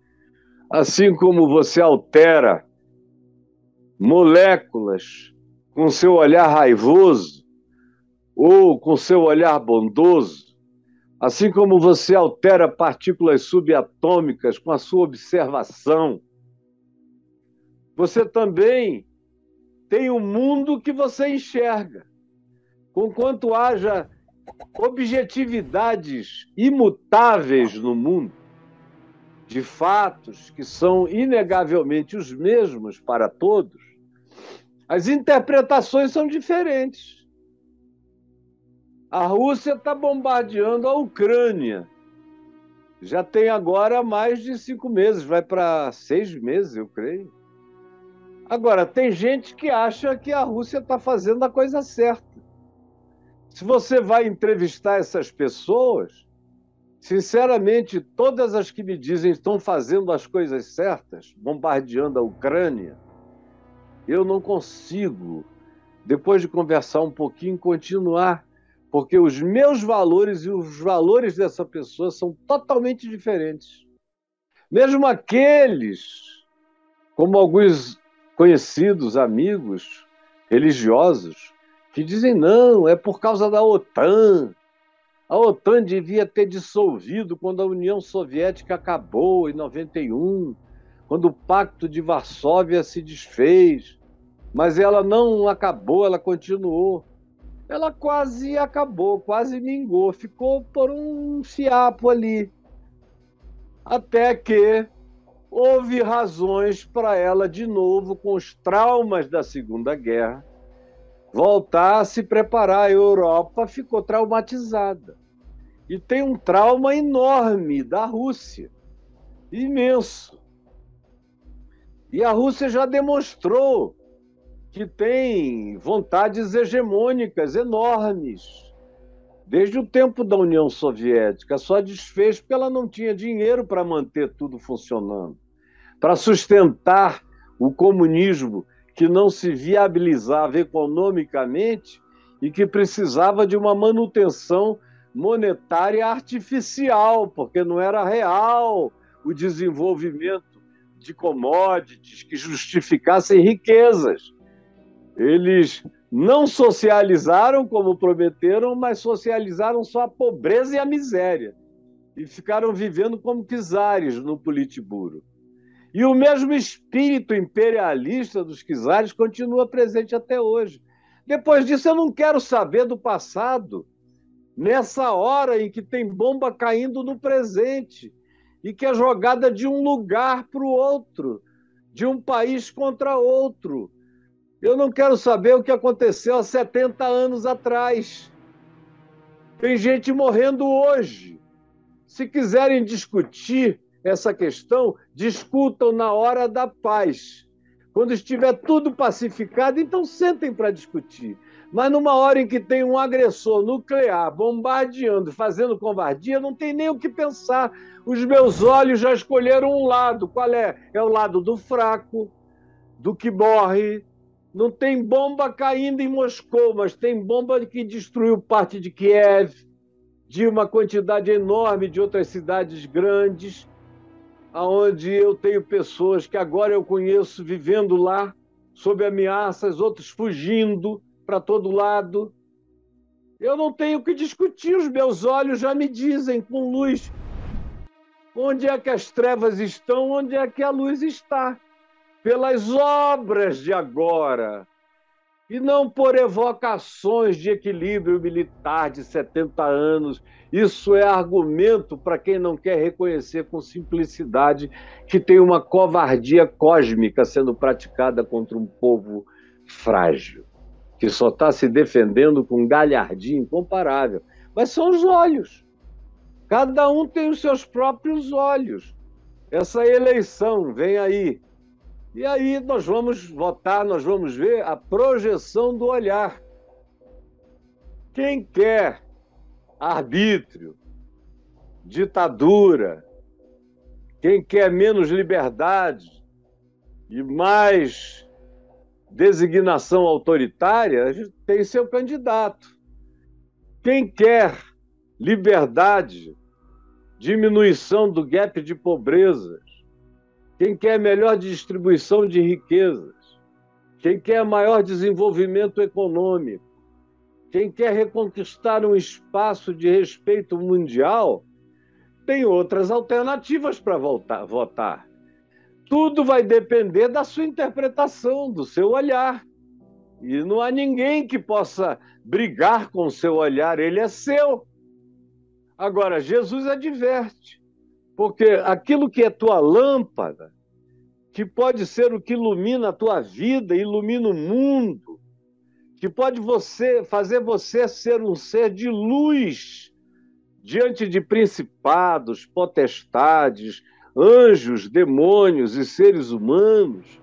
assim como você altera moléculas com seu olhar raivoso ou com seu olhar bondoso, assim como você altera partículas subatômicas com a sua observação, você também tem o um mundo que você enxerga. Conquanto haja objetividades imutáveis no mundo, de fatos que são inegavelmente os mesmos para todos, as interpretações são diferentes. A Rússia está bombardeando a Ucrânia. Já tem agora mais de cinco meses, vai para seis meses, eu creio. Agora, tem gente que acha que a Rússia está fazendo a coisa certa. Se você vai entrevistar essas pessoas, sinceramente, todas as que me dizem estão fazendo as coisas certas, bombardeando a Ucrânia, eu não consigo, depois de conversar um pouquinho, continuar, porque os meus valores e os valores dessa pessoa são totalmente diferentes. Mesmo aqueles, como alguns conhecidos, amigos religiosos, que dizem não, é por causa da OTAN. A OTAN devia ter dissolvido quando a União Soviética acabou em 91, quando o Pacto de Varsóvia se desfez. Mas ela não acabou, ela continuou. Ela quase acabou, quase mingou, ficou por um fiapo ali. Até que houve razões para ela, de novo, com os traumas da Segunda Guerra, voltar a se preparar. A Europa ficou traumatizada. E tem um trauma enorme da Rússia imenso. E a Rússia já demonstrou que tem vontades hegemônicas enormes desde o tempo da União Soviética, só desfez porque ela não tinha dinheiro para manter tudo funcionando, para sustentar o comunismo que não se viabilizava economicamente e que precisava de uma manutenção monetária artificial, porque não era real o desenvolvimento de commodities que justificassem riquezas. Eles não socializaram como prometeram, mas socializaram só a pobreza e a miséria. E ficaram vivendo como czares no Politburo. E o mesmo espírito imperialista dos czares continua presente até hoje. Depois disso, eu não quero saber do passado, nessa hora em que tem bomba caindo no presente e que é jogada de um lugar para o outro de um país contra outro. Eu não quero saber o que aconteceu há 70 anos atrás. Tem gente morrendo hoje. Se quiserem discutir essa questão, discutam na hora da paz. Quando estiver tudo pacificado, então sentem para discutir. Mas numa hora em que tem um agressor nuclear bombardeando, fazendo covardia, não tem nem o que pensar. Os meus olhos já escolheram um lado. Qual é? É o lado do fraco, do que morre. Não tem bomba caindo em Moscou, mas tem bomba que destruiu parte de Kiev, de uma quantidade enorme de outras cidades grandes aonde eu tenho pessoas que agora eu conheço vivendo lá sob ameaças, outros fugindo para todo lado. Eu não tenho que discutir, os meus olhos já me dizem com luz onde é que as trevas estão, onde é que a luz está. Pelas obras de agora, e não por evocações de equilíbrio militar de 70 anos. Isso é argumento para quem não quer reconhecer com simplicidade que tem uma covardia cósmica sendo praticada contra um povo frágil, que só está se defendendo com galhardia incomparável. Mas são os olhos. Cada um tem os seus próprios olhos. Essa eleição vem aí e aí nós vamos votar, nós vamos ver a projeção do olhar. Quem quer arbítrio, ditadura, quem quer menos liberdade e mais designação autoritária, tem seu candidato. Quem quer liberdade, diminuição do gap de pobreza, quem quer melhor distribuição de riquezas, quem quer maior desenvolvimento econômico, quem quer reconquistar um espaço de respeito mundial, tem outras alternativas para votar. Tudo vai depender da sua interpretação, do seu olhar. E não há ninguém que possa brigar com o seu olhar, ele é seu. Agora, Jesus adverte porque aquilo que é tua lâmpada, que pode ser o que ilumina a tua vida, ilumina o mundo, que pode você fazer você ser um ser de luz diante de principados, potestades, anjos, demônios e seres humanos.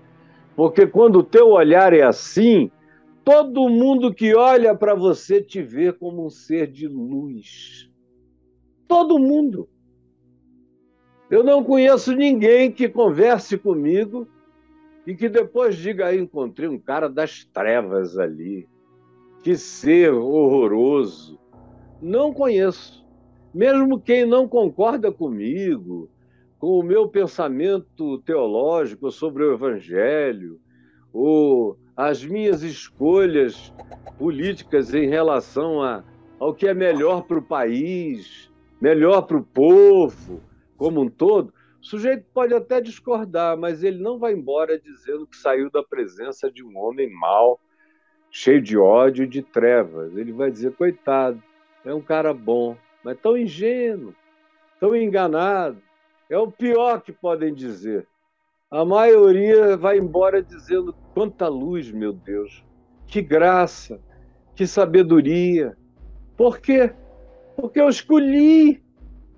Porque quando o teu olhar é assim, todo mundo que olha para você te vê como um ser de luz. Todo mundo. Eu não conheço ninguém que converse comigo e que depois diga: aí encontrei um cara das trevas ali. Que ser horroroso. Não conheço. Mesmo quem não concorda comigo, com o meu pensamento teológico sobre o Evangelho, ou as minhas escolhas políticas em relação a, ao que é melhor para o país, melhor para o povo, como um todo, o sujeito pode até discordar, mas ele não vai embora dizendo que saiu da presença de um homem mau, cheio de ódio e de trevas. Ele vai dizer: coitado, é um cara bom, mas tão ingênuo, tão enganado. É o pior que podem dizer. A maioria vai embora dizendo: quanta luz, meu Deus, que graça, que sabedoria. Por quê? Porque eu escolhi.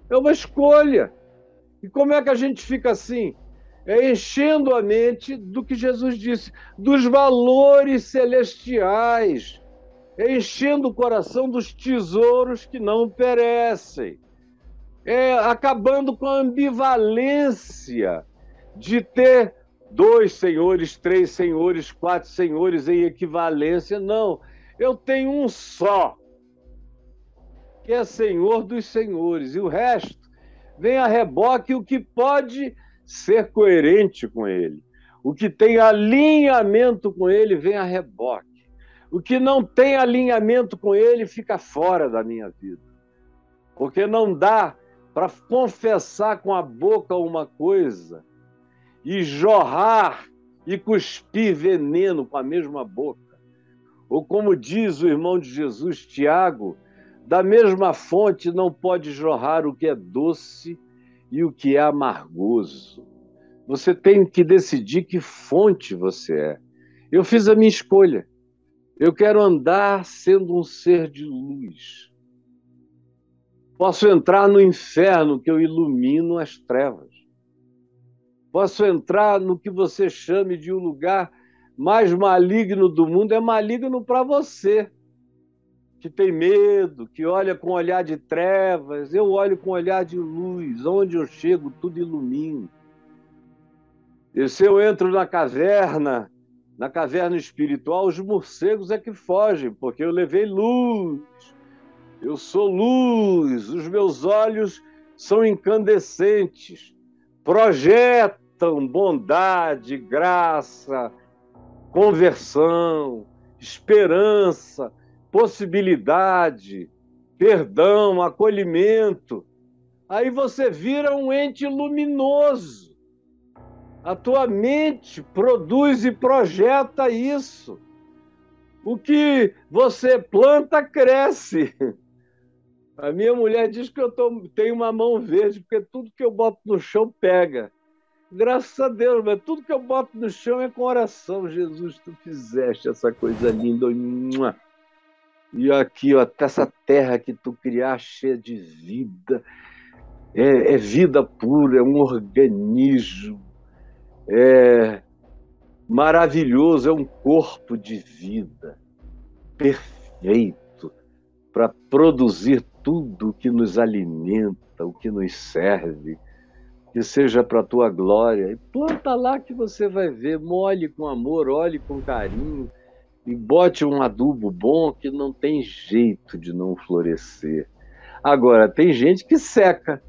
É uma escolha. E como é que a gente fica assim? É enchendo a mente do que Jesus disse, dos valores celestiais, é enchendo o coração dos tesouros que não perecem, é acabando com a ambivalência de ter dois senhores, três senhores, quatro senhores em equivalência. Não, eu tenho um só, que é Senhor dos senhores, e o resto vem a reboque o que pode ser coerente com ele. O que tem alinhamento com ele vem a reboque. O que não tem alinhamento com ele fica fora da minha vida. Porque não dá para confessar com a boca uma coisa e jorrar e cuspir veneno com a mesma boca. Ou como diz o irmão de Jesus, Tiago, da mesma fonte não pode jorrar o que é doce e o que é amargoso. Você tem que decidir que fonte você é. Eu fiz a minha escolha. Eu quero andar sendo um ser de luz. Posso entrar no inferno que eu ilumino as trevas. Posso entrar no que você chame de um lugar mais maligno do mundo, é maligno para você, que tem medo, que olha com olhar de trevas. Eu olho com olhar de luz. Onde eu chego, tudo ilumina. E se eu entro na caverna, na caverna espiritual, os morcegos é que fogem, porque eu levei luz. Eu sou luz, os meus olhos são incandescentes, projetam bondade, graça, conversão, esperança, possibilidade, perdão, acolhimento. Aí você vira um ente luminoso a tua mente produz e projeta isso. O que você planta, cresce. A minha mulher diz que eu tô, tenho uma mão verde, porque tudo que eu boto no chão pega. Graças a Deus, mas tudo que eu boto no chão é com oração. Jesus, tu fizeste essa coisa linda. E aqui, ó, essa terra que tu criaste cheia de vida. É, é vida pura, é um organismo é maravilhoso, é um corpo de vida perfeito para produzir tudo o que nos alimenta, o que nos serve, que seja para a tua glória. E planta lá que você vai ver, molhe com amor, olhe com carinho e bote um adubo bom que não tem jeito de não florescer. Agora, tem gente que seca.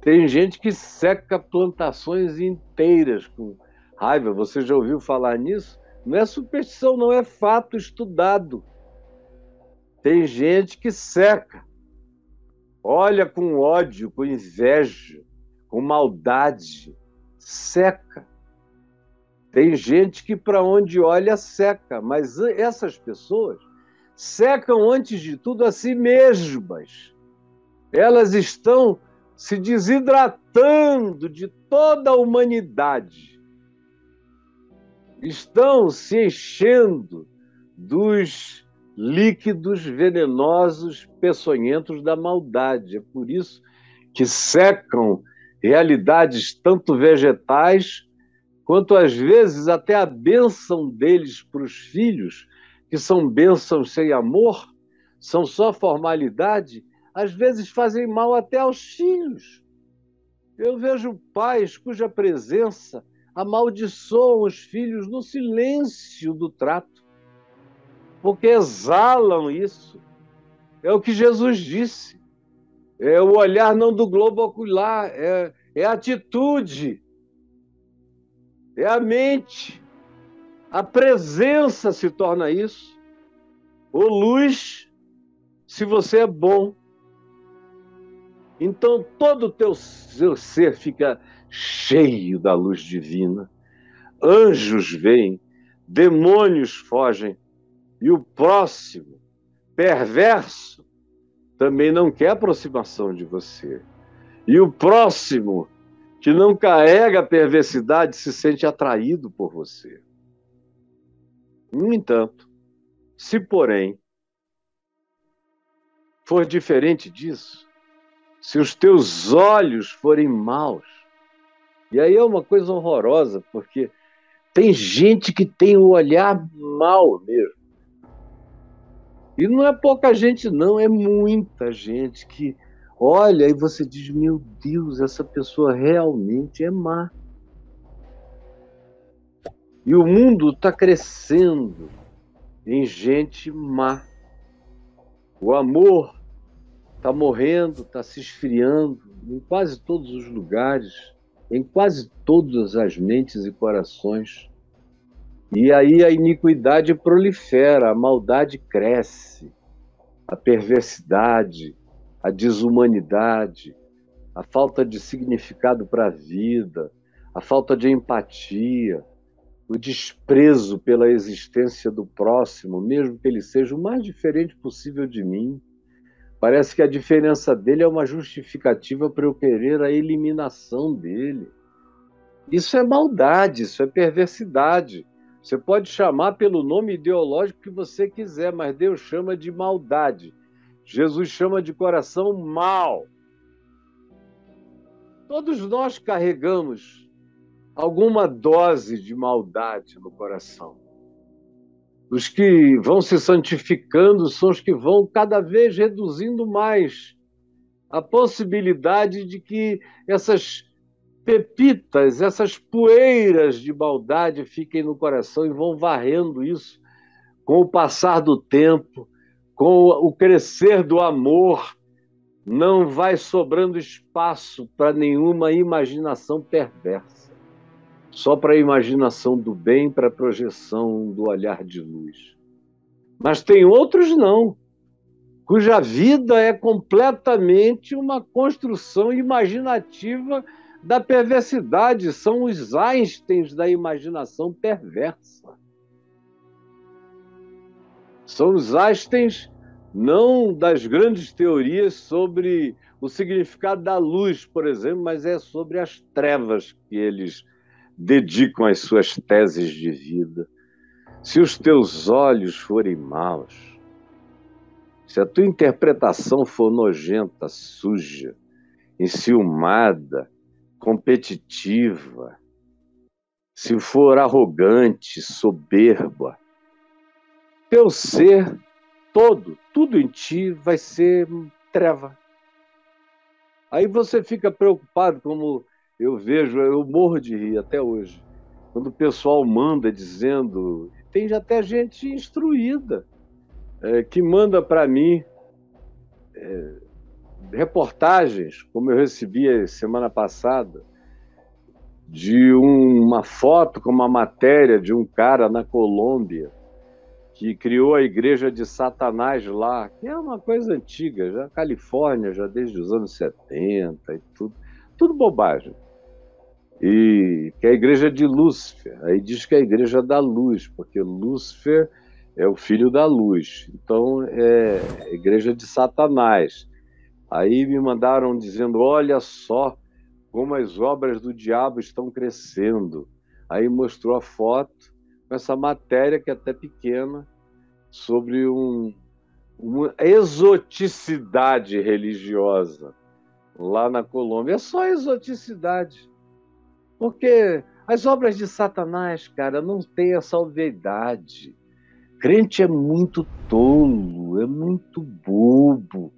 Tem gente que seca plantações inteiras com raiva. Você já ouviu falar nisso? Não é superstição, não é fato estudado. Tem gente que seca, olha com ódio, com inveja, com maldade, seca. Tem gente que para onde olha seca, mas essas pessoas secam antes de tudo a si mesmas. Elas estão se desidratando de toda a humanidade. Estão se enchendo dos líquidos venenosos, peçonhentos da maldade. É por isso que secam realidades tanto vegetais quanto às vezes até a bênção deles para os filhos, que são bênçãos sem amor, são só formalidade, às vezes fazem mal até aos filhos. Eu vejo pais cuja presença amaldiçoam os filhos no silêncio do trato, porque exalam isso. É o que Jesus disse. É o olhar não do globo ocular, é, é atitude, é a mente. A presença se torna isso. Ou luz, se você é bom. Então todo o teu seu ser fica cheio da luz divina. Anjos vêm, demônios fogem, e o próximo, perverso, também não quer aproximação de você. E o próximo, que não carrega a perversidade, se sente atraído por você. No entanto, se porém for diferente disso, se os teus olhos forem maus. E aí é uma coisa horrorosa, porque tem gente que tem o olhar mal mesmo. E não é pouca gente, não, é muita gente que olha e você diz: meu Deus, essa pessoa realmente é má. E o mundo está crescendo em gente má. O amor está morrendo, está se esfriando em quase todos os lugares, em quase todas as mentes e corações. E aí a iniquidade prolifera, a maldade cresce, a perversidade, a desumanidade, a falta de significado para a vida, a falta de empatia, o desprezo pela existência do próximo, mesmo que ele seja o mais diferente possível de mim Parece que a diferença dele é uma justificativa para eu querer a eliminação dele. Isso é maldade, isso é perversidade. Você pode chamar pelo nome ideológico que você quiser, mas Deus chama de maldade. Jesus chama de coração mau. Todos nós carregamos alguma dose de maldade no coração. Os que vão se santificando são os que vão cada vez reduzindo mais a possibilidade de que essas pepitas, essas poeiras de maldade fiquem no coração e vão varrendo isso com o passar do tempo, com o crescer do amor. Não vai sobrando espaço para nenhuma imaginação perversa, só para a imaginação do bem, para a projeção do olhar de luz. Mas tem outros não, cuja vida é completamente uma construção imaginativa da perversidade, são os Einsteins da imaginação perversa. São os Einsteins não das grandes teorias sobre o significado da luz, por exemplo, mas é sobre as trevas que eles dedicam as suas teses de vida. Se os teus olhos forem maus, se a tua interpretação for nojenta, suja, enciumada, competitiva, se for arrogante, soberba, teu ser todo, tudo em ti vai ser treva. Aí você fica preocupado, como eu vejo, eu morro de rir até hoje, quando o pessoal manda dizendo, tem até gente instruída é, que manda para mim é, reportagens, como eu recebi semana passada, de uma foto com uma matéria de um cara na Colômbia que criou a igreja de Satanás lá, que é uma coisa antiga, já Califórnia, já desde os anos 70 e tudo, tudo bobagem. E que é a igreja de Lúcifer. Aí diz que é a igreja da luz, porque Lúcifer é o filho da luz. Então é a igreja de Satanás. Aí me mandaram dizendo: olha só como as obras do diabo estão crescendo. Aí mostrou a foto com essa matéria, que é até pequena, sobre um, uma exoticidade religiosa lá na Colômbia. É só exoticidade. Porque as obras de Satanás, cara, não têm essa obviedade. Crente é muito tolo, é muito bobo.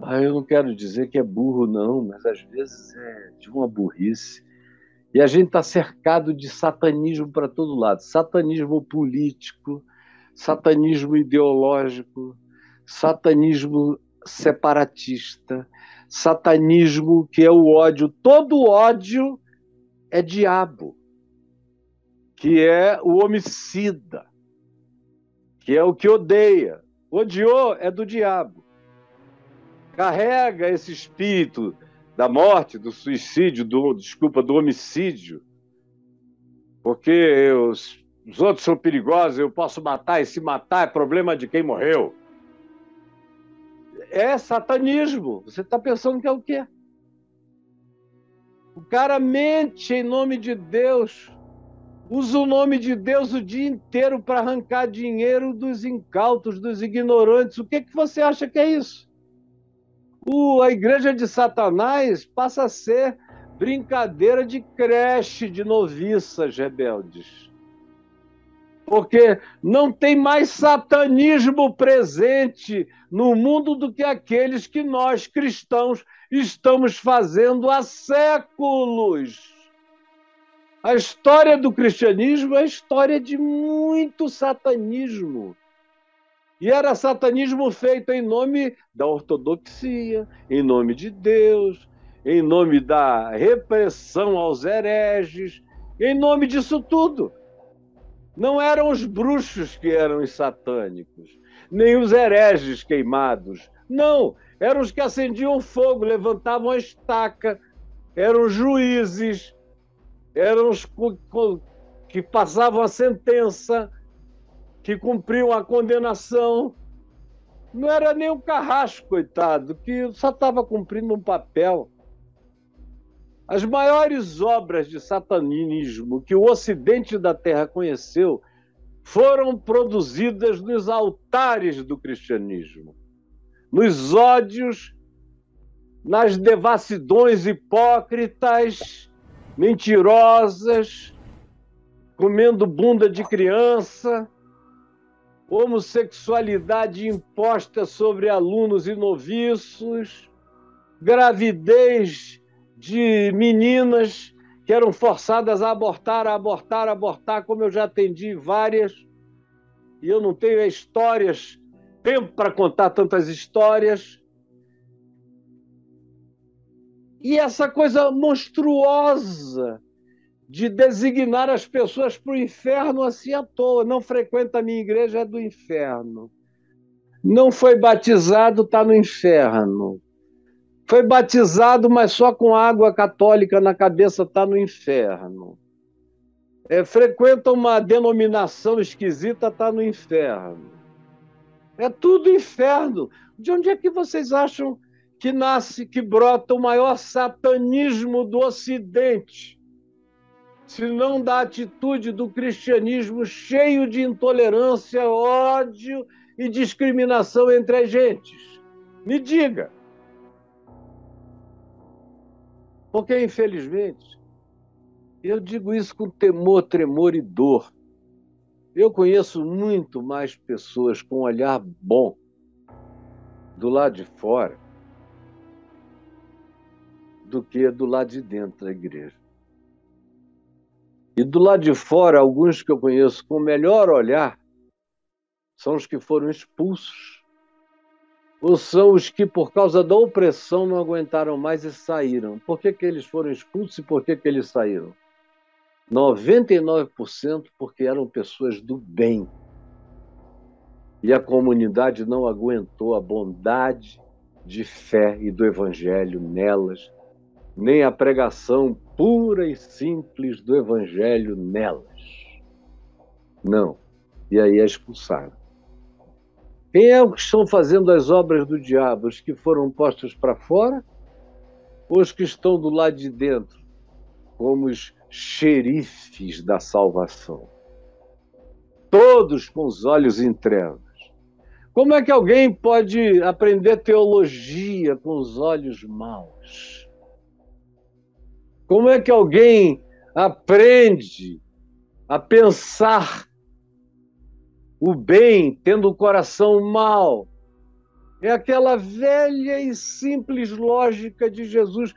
Ah, eu não quero dizer que é burro, não, mas às vezes é de uma burrice. E a gente está cercado de satanismo para todo lado satanismo político, satanismo ideológico, satanismo separatista, satanismo que é o ódio. Todo ódio é diabo, que é o homicida, que é o que odeia. Odiou é do diabo carrega esse espírito da morte, do suicídio, do, desculpa, do homicídio, porque os, os outros são perigosos, eu posso matar, e se matar é problema de quem morreu. É satanismo. Você está pensando que é o quê? O cara mente em nome de Deus, usa o nome de Deus o dia inteiro para arrancar dinheiro dos incautos, dos ignorantes. O que, que você acha que é isso? O, a igreja de Satanás passa a ser brincadeira de creche de noviças rebeldes. Porque não tem mais satanismo presente no mundo do que aqueles que nós cristãos estamos fazendo há séculos. A história do cristianismo é a história de muito satanismo. E era satanismo feito em nome da ortodoxia, em nome de Deus, em nome da repressão aos hereges, em nome disso tudo. Não eram os bruxos que eram os satânicos, nem os hereges queimados. Não, eram os que acendiam fogo, levantavam a estaca, eram juízes, eram os que passavam a sentença, que cumpriam a condenação. Não era nem o carrasco, coitado, que só estava cumprindo um papel. As maiores obras de satanismo que o ocidente da Terra conheceu foram produzidas nos altares do cristianismo, nos ódios, nas devassidões hipócritas, mentirosas, comendo bunda de criança, homossexualidade imposta sobre alunos e noviços, gravidez de meninas que eram forçadas a abortar, a abortar, a abortar, como eu já atendi várias, e eu não tenho histórias, tempo para contar tantas histórias. E essa coisa monstruosa de designar as pessoas para o inferno assim à toa. Não frequenta a minha igreja, é do inferno. Não foi batizado, está no inferno. Foi batizado, mas só com água católica na cabeça, está no inferno. É, frequenta uma denominação esquisita, está no inferno. É tudo inferno. De onde é que vocês acham que nasce, que brota o maior satanismo do Ocidente? Se não da atitude do cristianismo cheio de intolerância, ódio e discriminação entre as gentes. Me diga. Porque, infelizmente, eu digo isso com temor, tremor e dor. Eu conheço muito mais pessoas com um olhar bom do lado de fora do que do lado de dentro da igreja. E do lado de fora, alguns que eu conheço com o melhor olhar são os que foram expulsos são os que, por causa da opressão, não aguentaram mais e saíram? Por que, que eles foram expulsos e por que, que eles saíram? 99% porque eram pessoas do bem. E a comunidade não aguentou a bondade de fé e do evangelho nelas, nem a pregação pura e simples do evangelho nelas. Não. E aí é expulsaram. Quem é os que estão fazendo as obras do diabo? Os que foram postos para fora ou os que estão do lado de dentro, como os xerifes da salvação? Todos com os olhos em trevas. Como é que alguém pode aprender teologia com os olhos maus? Como é que alguém aprende a pensar o bem tendo o coração mau. É aquela velha e simples lógica de Jesus.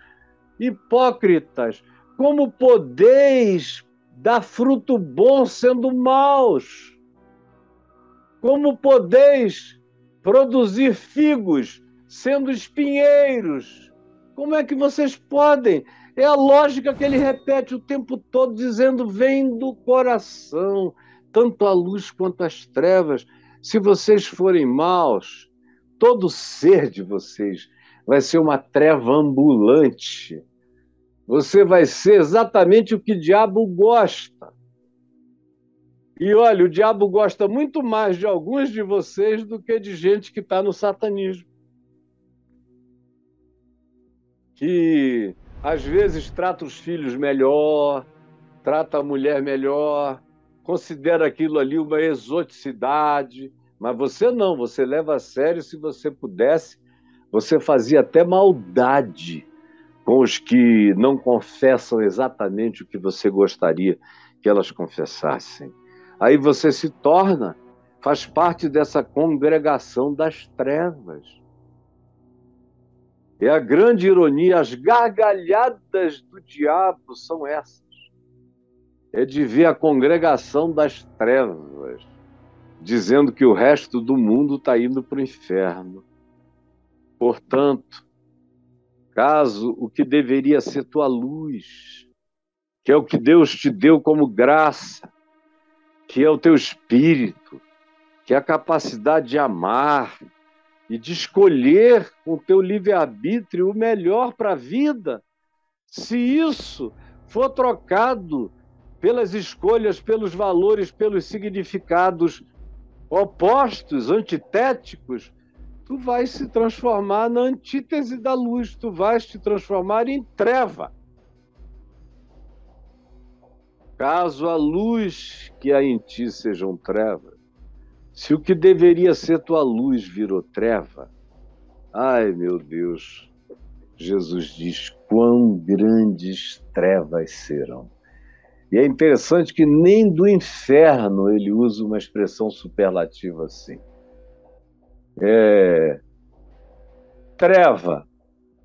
Hipócritas, como podeis dar fruto bom sendo maus? Como podeis produzir figos sendo espinheiros? Como é que vocês podem? É a lógica que ele repete o tempo todo, dizendo: vem do coração tanto a luz quanto as trevas. Se vocês forem maus, todo ser de vocês vai ser uma treva ambulante. Você vai ser exatamente o que o diabo gosta. E olha, o diabo gosta muito mais de alguns de vocês do que de gente que está no satanismo. Que às vezes trata os filhos melhor, trata a mulher melhor, considera aquilo ali uma exoticidade, mas você não, você leva a sério. Se você pudesse, você fazia até maldade com os que não confessam exatamente o que você gostaria que elas confessassem. Aí você se torna, faz parte dessa congregação das trevas. É a grande ironia, as gargalhadas do diabo são essas é de ver a congregação das trevas dizendo que o resto do mundo está indo para o inferno. Portanto, caso o que deveria ser tua luz, que é o que Deus te deu como graça, que é o teu espírito, que é a capacidade de amar e de escolher com o teu livre-arbítrio o melhor para a vida, se isso for trocado pelas escolhas, pelos valores, pelos significados opostos, antitéticos, tu vais se transformar na antítese da luz, tu vais te transformar em treva. Caso a luz que há em ti sejam trevas, se o que deveria ser tua luz virou treva, ai meu Deus, Jesus diz: quão grandes trevas serão. E é interessante que nem do inferno ele usa uma expressão superlativa assim. É treva,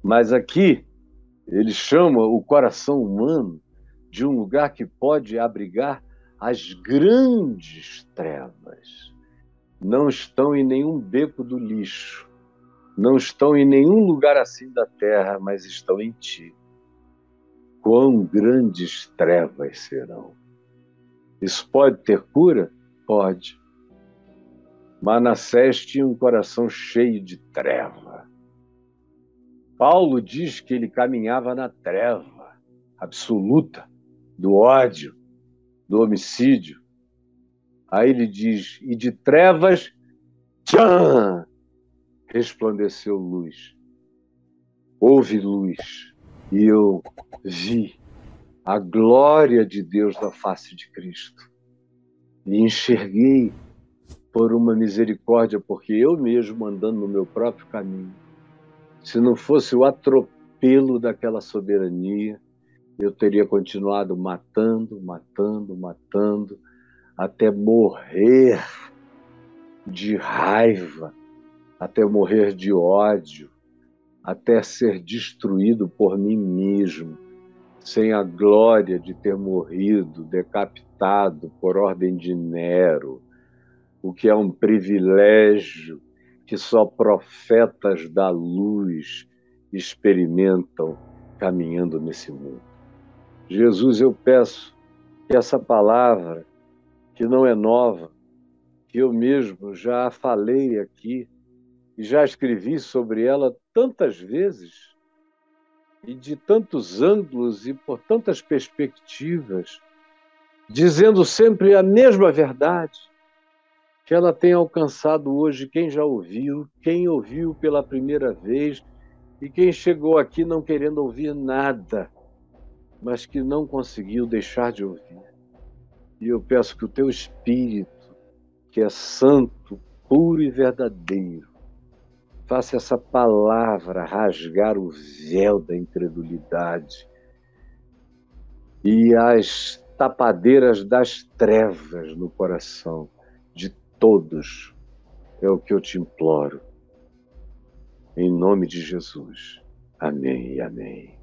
mas aqui ele chama o coração humano de um lugar que pode abrigar as grandes trevas. Não estão em nenhum beco do lixo, não estão em nenhum lugar assim da terra, mas estão em ti. Quão grandes trevas serão. Isso pode ter cura? Pode. Manassés tinha um coração cheio de treva. Paulo diz que ele caminhava na treva absoluta do ódio, do homicídio. Aí ele diz: e de trevas, tchan, resplandeceu luz. Houve luz e eu vi a glória de Deus na face de Cristo. E enxerguei por uma misericórdia, porque eu mesmo andando no meu próprio caminho, se não fosse o atropelo daquela soberania, eu teria continuado matando, matando, matando, até morrer de raiva, até morrer de ódio, até ser destruído por mim mesmo, sem a glória de ter morrido decapitado por ordem de Nero, o que é um privilégio que só profetas da luz experimentam caminhando nesse mundo. Jesus, eu peço que essa palavra, que não é nova, que eu mesmo já falei aqui já escrevi sobre ela tantas vezes e de tantos ângulos e por tantas perspectivas, dizendo sempre a mesma verdade, que ela tem alcançado hoje quem já ouviu, quem ouviu pela primeira vez e quem chegou aqui não querendo ouvir nada mas que não conseguiu deixar de ouvir. E eu peço que o teu espírito, que é santo, puro e verdadeiro, faça essa palavra rasgar o véu da incredulidade e as tapadeiras das trevas no coração de todos. É o que eu te imploro. Em nome de Jesus. Amém e amém.